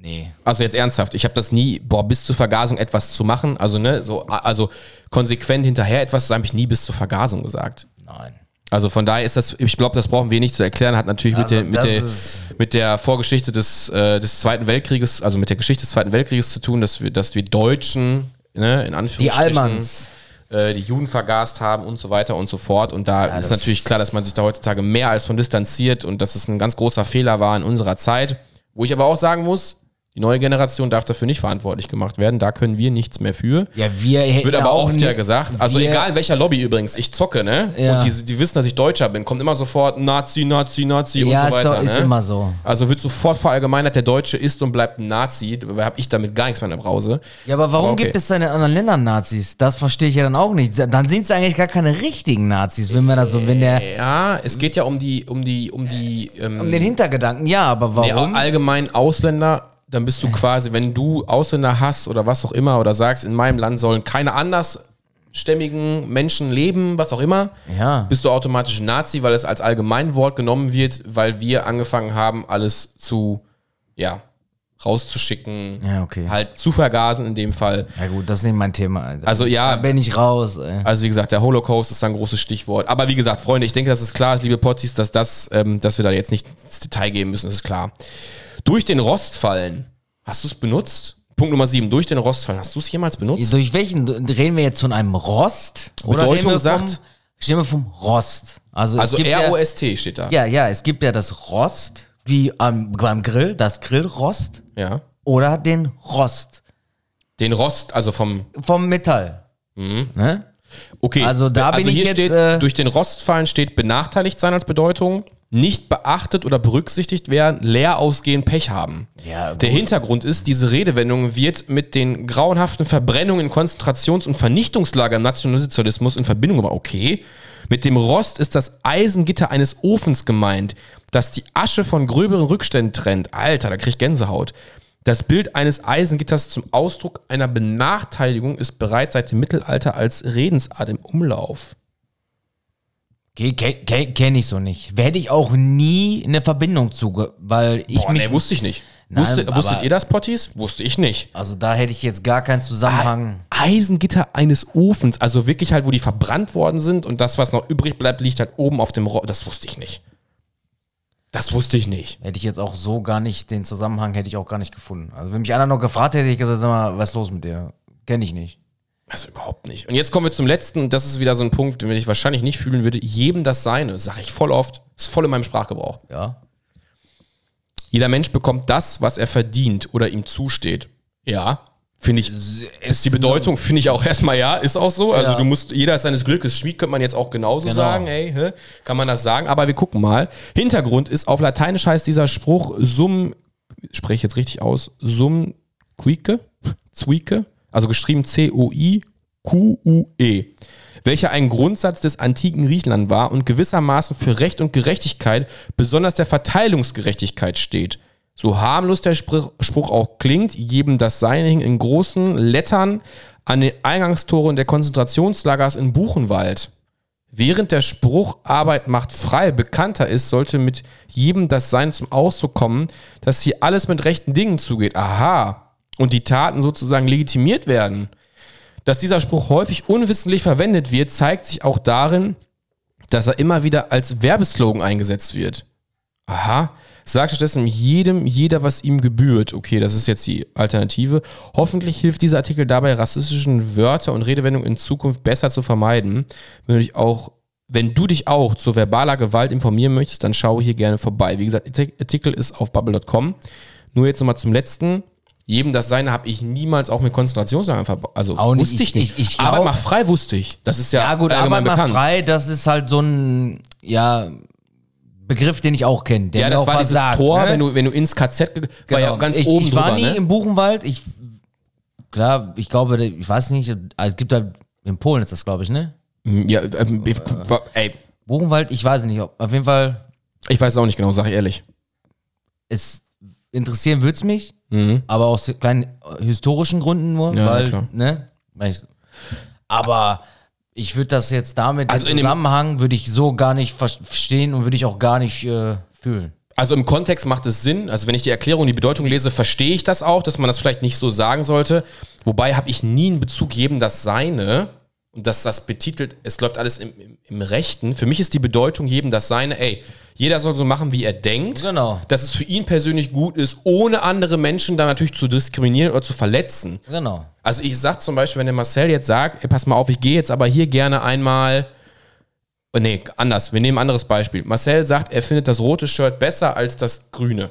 Nee. Also jetzt ernsthaft, ich habe das nie, boah, bis zur Vergasung etwas zu machen, also ne, so, also konsequent hinterher etwas sagen, habe ich nie bis zur Vergasung gesagt. Nein. Also von daher ist das, ich glaube, das brauchen wir nicht zu erklären, hat natürlich mit, Also der, mit, das der, ist- mit der Vorgeschichte des, äh, des Zweiten Weltkrieges, also mit der Geschichte des Zweiten Weltkrieges zu tun, dass wir, dass wir Deutschen, ne, in Die Anführungsstrichen, Allmanns. äh, die Juden vergast haben und so weiter und so fort. Und da ist das natürlich klar, dass man sich da heutzutage mehr als von distanziert und dass es ein ganz großer Fehler war in unserer Zeit. Wo ich aber auch sagen muss, die neue Generation darf dafür nicht verantwortlich gemacht werden. Da können wir nichts mehr für. Ja, wir hätten Wird aber auch oft ja gesagt. Also egal in welcher Lobby übrigens, ich zocke, ne? Ja. Und die, die wissen, dass ich Deutscher bin, kommt immer sofort Nazi, Nazi, Nazi Ja, und so weiter. doch, ist ne? immer so. Also wird sofort verallgemeinert, der Deutsche ist und bleibt ein Nazi. Dabei habe ich damit gar nichts mehr in der Brause. Ja, aber warum Aber okay. gibt es dann in anderen Ländern Nazis? Das verstehe ich ja dann auch nicht. Dann sind es eigentlich gar keine richtigen Nazis, wenn man das so, wenn der Ja, es geht ja um die, um die, um die, ähm, um den Hintergedanken, ja, aber nee, warum? allgemein Ausländer. Dann bist du quasi, wenn du Ausländer hast oder was auch immer oder sagst, in meinem Land sollen keine andersstämmigen Menschen leben, was auch immer, Ja. bist du automatisch Nazi, weil es als Allgemeinwort genommen wird, weil wir angefangen haben, alles zu, ja, rauszuschicken, Ja, okay. halt zu vergasen in dem Fall. ja gut, das ist nicht mein Thema, Alter. Also ja, da bin ich raus, ey. also wie gesagt, der Holocaust ist ein großes Stichwort. Aber wie gesagt, Freunde, ich denke, dass es klar ist, liebe Potties, dass das, ähm, dass wir da jetzt nicht ins Detail gehen müssen, das ist klar. Durch den Rost fallen. Hast du es benutzt? Punkt Nummer 7. Durch den Rost fallen. Hast du es jemals benutzt? Durch welchen reden wir jetzt von einem Rost? Oder Bedeutung sagt- reden wir vom Rost? Also, Also gibt ja, R-O-S-T steht da. ja, ja, es gibt ja das Rost, wie am, beim Grill, das Grillrost ja. oder den Rost Den Rost, also vom. vom Metall. Mhm. Ne? Okay. Also da bin ich hier jetzt, steht, äh, durch den Rost fallen steht benachteiligt sein als Bedeutung, nicht beachtet oder berücksichtigt werden, leer ausgehen, Pech haben. Ja, Der. Hintergrund ist, diese Redewendung wird mit den grauenhaften Verbrennungen in Konzentrations- und Vernichtungslagern im Nationalsozialismus in Verbindung gebracht. Okay. Mit dem Rost ist das Eisengitter eines Ofens gemeint, das die Asche von gröberen Rückständen trennt. Alter, da krieg ich Gänsehaut. Das Bild eines Eisengitters zum Ausdruck einer Benachteiligung ist bereits seit dem Mittelalter als Redensart im Umlauf. Kenne kenn, kenn ich so nicht. Hätte ich auch nie eine Verbindung zu, weil ich Boah, mich. nee, wusste ich nicht. Nein, Wusste, wusstet ihr das, Potties? Wusste ich nicht. also da hätte ich jetzt gar keinen Zusammenhang. Eisengitter eines Ofens, also wirklich halt, wo die verbrannt worden sind und das, was noch übrig bleibt, liegt halt oben auf dem Rohr. Das wusste ich nicht. Das wusste ich nicht. Hätte ich jetzt auch so gar nicht, den Zusammenhang hätte ich auch gar nicht gefunden. Also wenn mich einer noch gefragt hätte, hätte ich gesagt, sag mal, was ist los mit dir? Kenne ich nicht. Also überhaupt nicht. Und jetzt kommen wir zum letzten, und das ist wieder so ein Punkt, den ich wahrscheinlich nicht fühlen würde. Jedem das Seine, sage ich voll oft, ist voll in meinem Sprachgebrauch. Ja. Jeder Mensch bekommt das, was er verdient oder ihm zusteht. Ja, finde ich, ist die Bedeutung, finde ich auch erstmal ja, ist auch so. Also Ja. du musst, jeder ist seines Glückes Schmied, könnte man jetzt auch genauso Genau. sagen, ey, hä? kann man das sagen, aber wir gucken mal. Hintergrund ist, auf Lateinisch heißt dieser Spruch sum, spreche ich jetzt richtig aus, sum quique, zwieke, also geschrieben C-O-I-Q-U-E, welcher ein Grundsatz des antiken Griechenland war und gewissermaßen für Recht und Gerechtigkeit, besonders der Verteilungsgerechtigkeit steht. So harmlos der Spruch, auch klingt, jedem das Seine hing in großen Lettern an den Eingangstoren der Konzentrationslagers in Buchenwald. Während der Spruch Arbeit macht frei bekannter ist, sollte mit jedem das Sein zum Ausdruck kommen, dass hier alles mit rechten Dingen zugeht. Aha. Und die Taten sozusagen legitimiert werden. Dass dieser Spruch häufig unwissentlich verwendet wird, zeigt sich auch darin, dass er immer wieder als Werbeslogan eingesetzt wird. Aha. Sagt stattdessen jedem, jeder, was ihm gebührt. Okay, das ist jetzt die Alternative. Hoffentlich hilft dieser Artikel dabei, rassistischen Wörter und Redewendungen in Zukunft besser zu vermeiden. Wenn du dich auch, wenn du dich auch zu verbaler Gewalt informieren möchtest, dann schau hier gerne vorbei. Wie gesagt, Artikel ist auf bubble.com. Nur jetzt nochmal zum letzten. Jedem das Seine habe ich niemals auch mit Konzentrationslagern verbaut. Also Auch nicht. wusste ich Ich- nicht. ich- ich glaub- Arbeit macht frei wusste ich. Das ist ja, Ja, gut, allgemein Arbeit bekannt. frei, das ist halt so ein, ja, Begriff, den ich auch kenne. Ja, das war dieses sagt, Tor, ne? wenn, du, wenn du ins KZ, ge- war ja Genau. ganz ich, oben ich war drüber, nie ne? im Buchenwald. Ich, klar, ich glaube, ich weiß nicht, also es gibt da, in Polen ist das, glaube ich, ne? Ja, ähm, ich- ey, Buchenwald, ich weiß nicht. Auf jeden Fall, ich weiß es auch nicht genau, sag ich ehrlich. es interessieren würde es mich, Mhm. aber aus kleinen äh, historischen Gründen nur, Ja, weil, ne? Aber ich würde das jetzt damit, Also dem- Zusammenhang würde ich so gar nicht ver- verstehen und würde ich auch gar nicht äh, fühlen. Also im Kontext macht es Sinn. Also wenn ich die Erklärung, die Bedeutung lese, verstehe ich das auch, dass man das vielleicht nicht so sagen sollte. Wobei habe ich nie einen Bezug jedem das Seine und dass das betitelt, es läuft alles im, im, im Rechten. Für mich ist die Bedeutung jedem das Seine, ey, jeder soll so machen, wie er denkt. Genau. Dass es für ihn persönlich gut ist, ohne andere Menschen dann natürlich zu diskriminieren oder zu verletzen. Genau. Also ich sag zum Beispiel, wenn der Marcel jetzt sagt, ey, pass mal auf, ich gehe jetzt aber hier gerne einmal. Oh, nee, anders. Wir nehmen ein anderes Beispiel. Marcel sagt, er findet das rote Shirt besser als das grüne.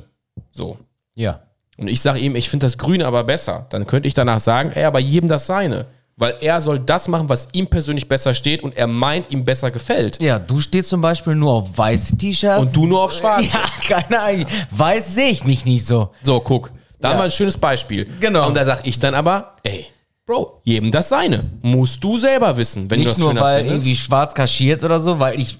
So. Ja. Und ich sage ihm, ich finde das grüne aber besser. Dann könnte ich danach sagen, ey, aber jedem das seine. Weil er soll das machen, was ihm persönlich besser steht und er meint, ihm besser gefällt. Ja, du stehst zum Beispiel nur auf weiße T-Shirts. Und du nur auf schwarze. Ja, [laughs] keine Ahnung. Weiß sehe ich mich nicht so. So, guck. Da Ja. haben wir ein schönes Beispiel. Genau. Und da sag ich dann aber, ey, Bro, jedem das seine. Musst du selber wissen, wenn du Nicht das nur, weil findest. irgendwie schwarz kaschiert oder so, weil ich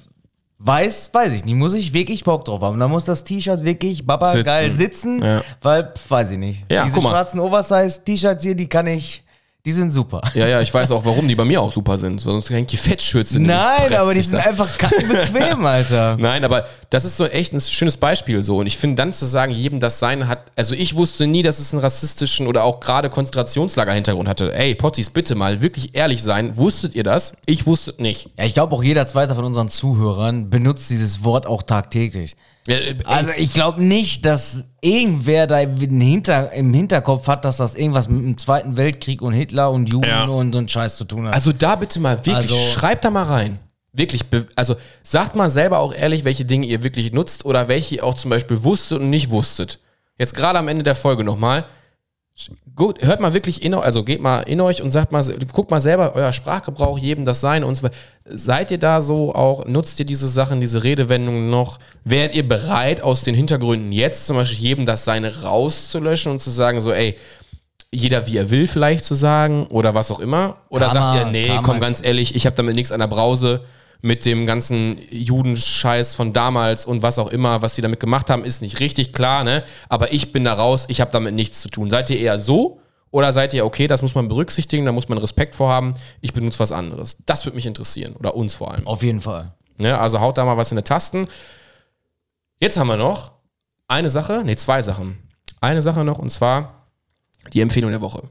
weiß, weiß ich nicht, muss ich wirklich Bock drauf haben. Da muss das T-Shirt wirklich baba Sitzen. geil sitzen, Ja. weil, pf, weiß ich nicht. Ja, Diese schwarzen Oversize-T-Shirts hier, die kann ich, die sind super. Ja, ja, ich weiß auch, warum die bei mir auch super sind. Sonst hängt die Fettschürze nicht. Nein, aber die sind da. einfach [laughs] bequem, Alter. Nein, aber das ist so echt ein schönes Beispiel so. Und ich finde dann zu sagen, jedem das Sein hat. Also ich wusste nie, dass es einen rassistischen oder auch gerade Konzentrationslager-Hintergrund hatte. Ey, Potties, bitte mal wirklich ehrlich sein. Wusstet ihr das? Ich wusste nicht. Ja, ich glaube auch jeder zweite von unseren Zuhörern benutzt dieses Wort auch tagtäglich. Äh, Also ich glaube nicht, dass irgendwer da im, Hinter, im Hinterkopf hat, dass das irgendwas mit dem Zweiten Weltkrieg und Hitler und Juden Ja. und so ein Scheiß zu tun hat. Also da bitte mal wirklich, Also- schreibt da mal rein. Wirklich, also sagt mal selber auch ehrlich, welche Dinge ihr wirklich nutzt oder welche ihr auch zum Beispiel wusstet und nicht wusstet. Jetzt gerade am Ende der Folge nochmal. Gut, hört mal wirklich in euch, also geht mal in euch und sagt mal, guckt mal selber euer Sprachgebrauch, jedem das sein und so weiter. Seid ihr da so auch, nutzt ihr diese Sachen, diese Redewendungen noch? Wärt ihr bereit, aus den Hintergründen jetzt zum Beispiel jedem das Seine rauszulöschen und zu sagen, so, ey, jeder wie er will vielleicht zu sagen oder was auch immer? Oder Karma- sagt ihr, nee, Karma komm ganz ehrlich, ich habe damit nichts an der Brause mit dem ganzen Judenscheiß von damals und was auch immer, was die damit gemacht haben, ist nicht richtig klar, ne? Aber ich bin da raus, ich habe damit nichts zu tun. Seid ihr eher so oder seid ihr, okay, das muss man berücksichtigen, da muss man Respekt vorhaben, ich benutze was anderes? Das würde mich interessieren oder uns vor allem. Auf jeden Fall. Ne? Also haut da mal was in die Tasten. Jetzt haben wir noch eine Sache, nee, zwei Sachen. Eine Sache noch und zwar die Empfehlung der Woche.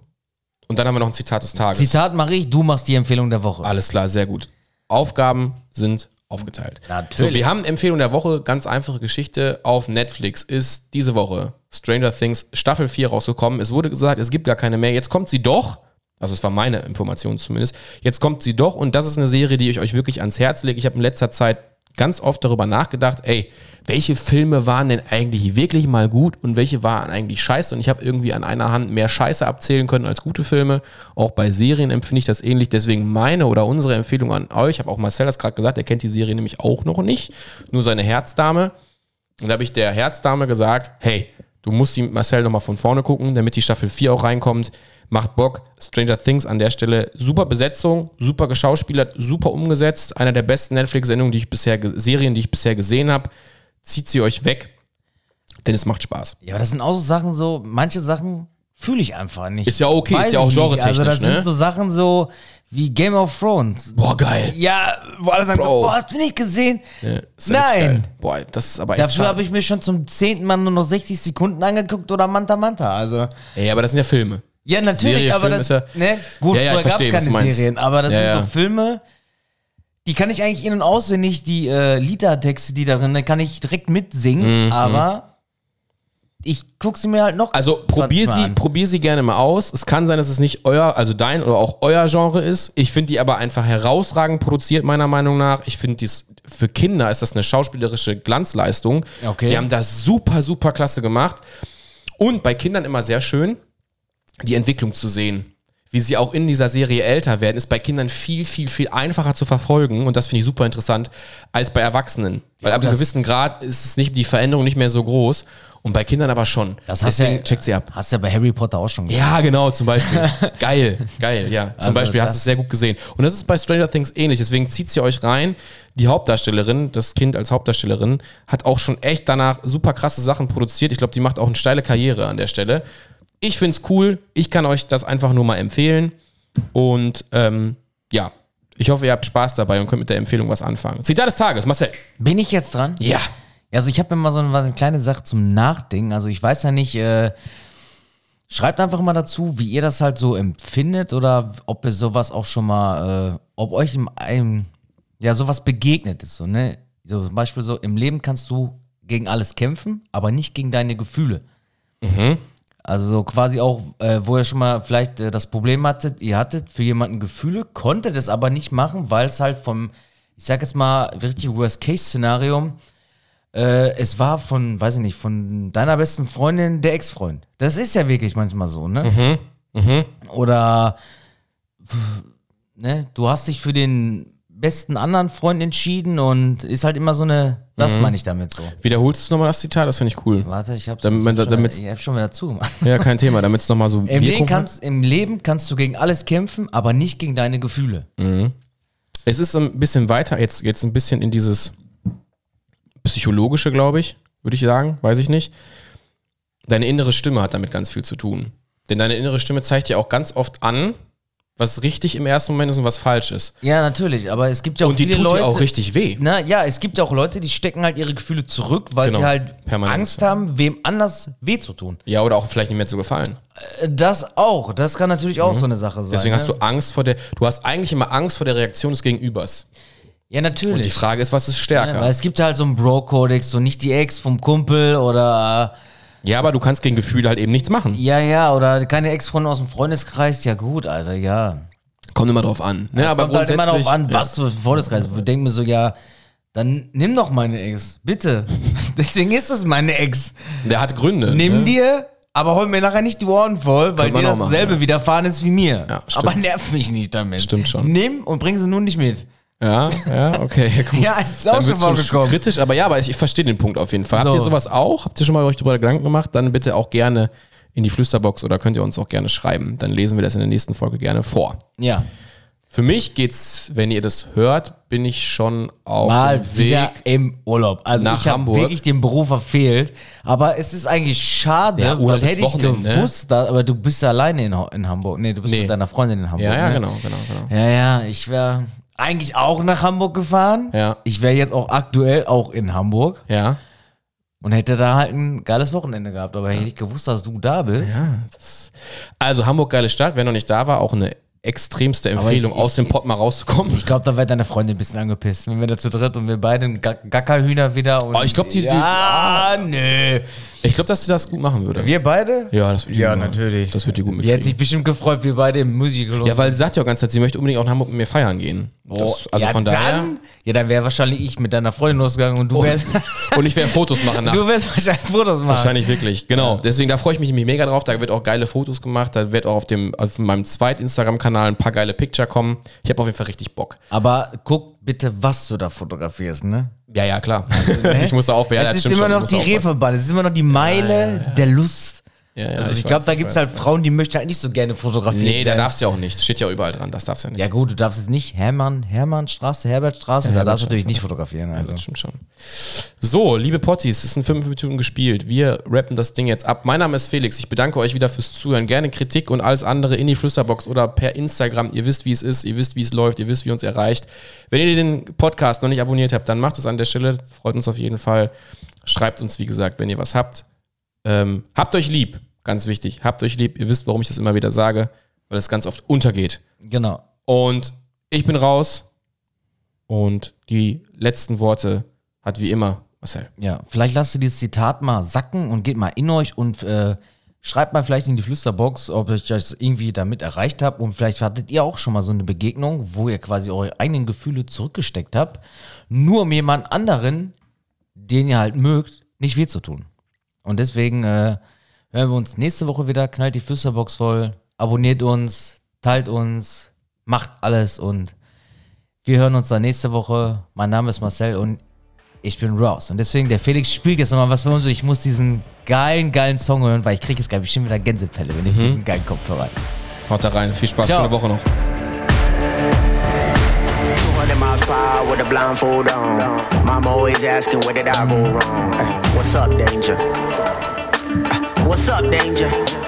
Und dann haben wir noch ein Zitat des Tages. Zitat mache ich, du machst die Empfehlung der Woche. Alles klar, sehr gut. Aufgaben sind aufgeteilt. Natürlich. So, wir haben Empfehlung der Woche, ganz einfache Geschichte. Auf Netflix ist diese Woche Stranger Things Staffel 4 rausgekommen. Es wurde gesagt, es gibt gar keine mehr. Jetzt kommt sie doch. Also es war meine Information zumindest. Jetzt kommt sie doch und das ist eine Serie, die ich euch wirklich ans Herz lege. Ich habe in letzter Zeit ganz oft darüber nachgedacht, ey, welche Filme waren denn eigentlich wirklich mal gut und welche waren eigentlich scheiße? Und ich habe irgendwie an einer Hand mehr Scheiße abzählen können als gute Filme. Auch bei Serien empfinde ich das ähnlich. Deswegen meine oder unsere Empfehlung an euch, ich habe auch Marcel das gerade gesagt, er kennt die Serie nämlich auch noch nicht, nur seine Herzdame. Und da habe ich der Herzdame gesagt, hey, du musst die mit Marcel nochmal von vorne gucken, damit die Staffel 4 auch reinkommt. Macht Bock. Stranger Things an der Stelle. Super Besetzung, super geschauspielert, super umgesetzt. Einer der besten Netflix-Sendungen, die ich bisher, Serien, die ich bisher gesehen habe. Zieht sie euch weg, denn es macht Spaß. Ja, aber das sind auch so Sachen, so, manche Sachen fühle ich einfach nicht. Ist ja okay, ist Weiß ja auch genretechnisch, Also, das ne? sind so Sachen so wie Game of Thrones. Boah, geil. Ja, wo alle sagen, Bro. boah, hast du nicht gesehen? Ja, ist Nein. Boah, das ist aber echt Dafür habe ich mir schon zum zehnten Mal nur noch 60 Sekunden angeguckt oder Manta Manta. Also, Ey, aber das sind ja Filme. Ja, natürlich, Serie, aber Film das, ja- ne, gut, Ja, ja, früher gab es keine. Serien, aber das Ja, sind so Filme, die kann ich eigentlich in- und auswendig, die äh, Liedertexte, die darin, da kann ich direkt mitsingen, aber ich gucke sie mir halt noch Also 20 probier sie, an. probier sie gerne mal aus. Es kann sein, dass es nicht euer, also dein oder auch euer Genre ist. Ich finde die aber einfach herausragend produziert, meiner Meinung nach. Ich finde dies für Kinder ist das eine schauspielerische Glanzleistung. Okay. Die haben das super, super klasse gemacht. Und bei Kindern immer sehr schön, die Entwicklung zu sehen. Wie sie auch in dieser Serie älter werden, ist bei Kindern viel, viel, viel einfacher zu verfolgen. Und das finde ich super interessant, als bei Erwachsenen. Weil ab einem gewissen Grad ist es nicht, die Veränderung nicht mehr so groß. Und bei Kindern aber schon. Das hast Deswegen ja, checkt sie ab. Hast du ja bei Harry Potter auch schon gemacht. Ja, genau, zum Beispiel. [laughs] geil, geil, ja. Zum Also Beispiel hast du es sehr gut gesehen. Und das ist bei Stranger Things ähnlich, deswegen zieht sie euch rein. Die Hauptdarstellerin, das Kind als Hauptdarstellerin, hat auch schon echt danach super krasse Sachen produziert. Ich glaube, die macht auch eine steile Karriere an der Stelle. Ich finde es cool. Ich kann euch das einfach nur mal empfehlen. Und ähm, ja, ich hoffe, ihr habt Spaß dabei und könnt mit der Empfehlung was anfangen. Zitat des Tages, Marcel. Bin ich jetzt dran? Ja. Also ich habe mir mal so eine, eine kleine Sache zum Nachdenken. Also ich weiß ja nicht, äh, schreibt einfach mal dazu, wie ihr das halt so empfindet oder ob ihr sowas auch schon mal, äh, ob euch im, einem, ja, sowas begegnet ist. So, ne? so zum Beispiel so, im Leben kannst du gegen alles kämpfen, aber nicht gegen deine Gefühle. Also so quasi auch, äh, wo ihr schon mal vielleicht äh, das Problem hattet, ihr hattet für jemanden Gefühle, konntet es aber nicht machen, weil es halt vom, ich sag jetzt mal, richtig Worst-Case-Szenario, äh, es war von, weiß ich nicht, von deiner besten Freundin der Ex-Freund. Das ist ja wirklich manchmal so, ne? Oder, pf, ne, du hast dich für den besten anderen Freund entschieden und ist halt immer so eine, das meine ich damit so. Wiederholst du nochmal das Zitat? Das finde ich cool. Warte, ich hab's, Damit- ich hab schon, ich hab schon wieder zugemacht. Ja, kein Thema, damit es nochmal so [laughs] Im Leben, kannst, Im Leben kannst du gegen alles kämpfen, aber nicht gegen deine Gefühle. Es ist ein bisschen weiter, jetzt, jetzt ein bisschen in dieses psychologische, glaube ich, würde ich sagen, weiß ich nicht. Deine innere Stimme hat damit ganz viel zu tun. Denn deine innere Stimme zeigt dir auch ganz oft an, was richtig im ersten Moment ist und was falsch ist. Ja, natürlich, aber es gibt ja auch Und die viele tut Leute. auch richtig weh. Na ja, es gibt ja auch Leute, die stecken halt ihre Gefühle zurück, weil Genau, sie halt permanent. Angst haben, wem anders weh zu tun. Ja, oder auch vielleicht nicht mehr zu gefallen. Äh, Das auch, das kann natürlich auch so eine Sache sein. Mhm. Deswegen ne? hast du Angst vor der, du hast eigentlich immer Angst vor der Reaktion des Gegenübers. Ja, Und natürlich. die Frage ist, was ist ja, stärker? weil es gibt halt so einen Bro-Kodex, so nicht die Ex vom Kumpel oder Ja, aber du kannst gegen Gefühle halt eben nichts machen. ja, ja, oder keine Ex-Freundin aus dem Freundeskreis. Ja, gut, Alter, ja. Kommt immer drauf an. Ne, aber Kommt halt immer darauf grundsätzlich- an, was du für Freundeskreis. Ich denke mir so, ja, dann nimm doch meine Ex, bitte. [laughs] Deswegen ist es meine Ex. Der hat Gründe. Nimm ne? dir, aber hol mir nachher nicht die Ohren voll, weil man dir auch machen, dasselbe ja. widerfahren ist wie mir. Ja, stimmt. aber nerv mich nicht damit. Stimmt schon. Nimm und bring sie nun nicht mit. Ja, ja, okay. [laughs] Gut. Ja, ist auch Dann schon schon vorgekommen. kritisch, aber ja, aber ich, ich verstehe den Punkt auf jeden Fall. Habt So. ihr sowas auch? Habt ihr schon mal euch darüber Gedanken gemacht? Dann bitte auch gerne in die Flüsterbox oder könnt ihr uns auch gerne schreiben. Dann lesen wir das in der nächsten Folge gerne vor. Ja. Für mich geht's, wenn ihr das hört, bin ich schon auf Mal dem wieder Weg. im Urlaub. Also nach ich habe wirklich den Beruf verfehlt. Aber es ist eigentlich schade, Ja, weil hätte ich ne? gewusst, da, aber du bist ja alleine in, in Hamburg. Nee, du bist Nee. mit deiner Freundin in Hamburg. Ja, ja, ne? genau, genau, genau. Ja, ja, ich wäre eigentlich auch nach Hamburg gefahren. Ja. Ich wäre jetzt auch aktuell auch in Hamburg Ja. und hätte da halt ein geiles Wochenende gehabt. Aber hätte ich gewusst, dass du da bist. ja das, also Hamburg, geile Stadt. Wer noch nicht da war, auch eine extremste Empfehlung, ich- aus dem Pott mal rauszukommen. Ich glaube, da wäre deine Freundin ein bisschen angepisst, wenn wir da zu dritt und wir beide Gackerhühner wieder und. Oh, ich glaub, die- die- Ja, nö. Ich glaube, dass sie das gut machen würde. Wir beide? Ja, das wird die Ja, gut machen. natürlich. Das wird die gut Die hat sich bestimmt gefreut, wir beide im Musical. Ja, weil sie sagt ja auch ganz Zeit, sie möchte unbedingt auch in Hamburg mit mir feiern gehen. Das, also ja, von daher. Dann, ja, dann wäre wahrscheinlich ich mit deiner Freundin losgegangen und du wärst, [laughs] Und ich werde Fotos machen nachts. du wärst wahrscheinlich Fotos machen. Wahrscheinlich wirklich, genau. Deswegen, da freue ich mich nämlich mega drauf. Da wird auch geile Fotos gemacht. Da wird auch auf, dem, auf meinem zweiten Instagram-Kanal ein paar geile Picture kommen. Ich habe auf jeden Fall richtig Bock. Aber guck bitte, was du da fotografierst, ne? Ja, ja, klar. [laughs] ich muss da aufpassen. Ja, es ist immer noch die. Reeperbahn, es ist immer noch die Meile der Lust. Ja, ja, also ich, ich glaube, da gibt es halt Frauen, die möchten halt nicht so gerne fotografieren. Nee, da darfst du ja auch nicht. Steht ja überall dran. Das darfst du ja nicht. Ja gut, du darfst jetzt nicht Hermann, Hermannstraße, Herbertstraße, da darfst du natürlich nicht fotografieren. Also. Das stimmt schon. So, liebe Potties, es sind 55 Minuten gespielt. Wir rappen das Ding jetzt ab. Mein Name ist Felix. Ich bedanke euch wieder fürs Zuhören. Gerne Kritik und alles andere in die Flüsterbox oder per Instagram. Ihr wisst, wie es ist. Ihr wisst, wie es läuft. Ihr wisst, wie uns erreicht. Wenn ihr den Podcast noch nicht abonniert habt, dann macht es an der Stelle. Freut uns auf jeden Fall. Schreibt uns, wie gesagt, wenn ihr was habt. Ähm, habt euch lieb. Ganz wichtig. Habt euch lieb. Ihr wisst, warum ich das immer wieder sage. Weil es ganz oft untergeht. Genau. Und ich bin raus. Und die letzten Worte hat wie immer Marcel. Ja, vielleicht lasst ihr dieses Zitat mal sacken und geht mal in euch und äh, schreibt mal vielleicht in die Flüsterbox, ob ich das irgendwie damit erreicht habe und vielleicht hattet ihr auch schon mal so eine Begegnung, wo ihr quasi eure eigenen Gefühle zurückgesteckt habt, nur um jemand anderen, den ihr halt mögt, nicht weh zu tun. Und deswegen äh, hören wir uns nächste Woche wieder, knallt die Flüsterbox voll, abonniert uns, teilt uns, macht alles und wir hören uns dann nächste Woche. Mein Name ist Marcel und ich bin raus. Und deswegen, der Felix spielt jetzt nochmal was für uns. und Ich muss diesen geilen, geilen Song hören, weil ich kriege jetzt gleich bestimmt wieder Gänsepelle, wenn ich diesen geilen Kopfhörer rein. Haut da rein. Viel Spaß. Ciao. Schöne Woche noch. 200 miles per hour with a blindfold on. Mama always asking where did I go wrong. What's up, danger? What's up, danger?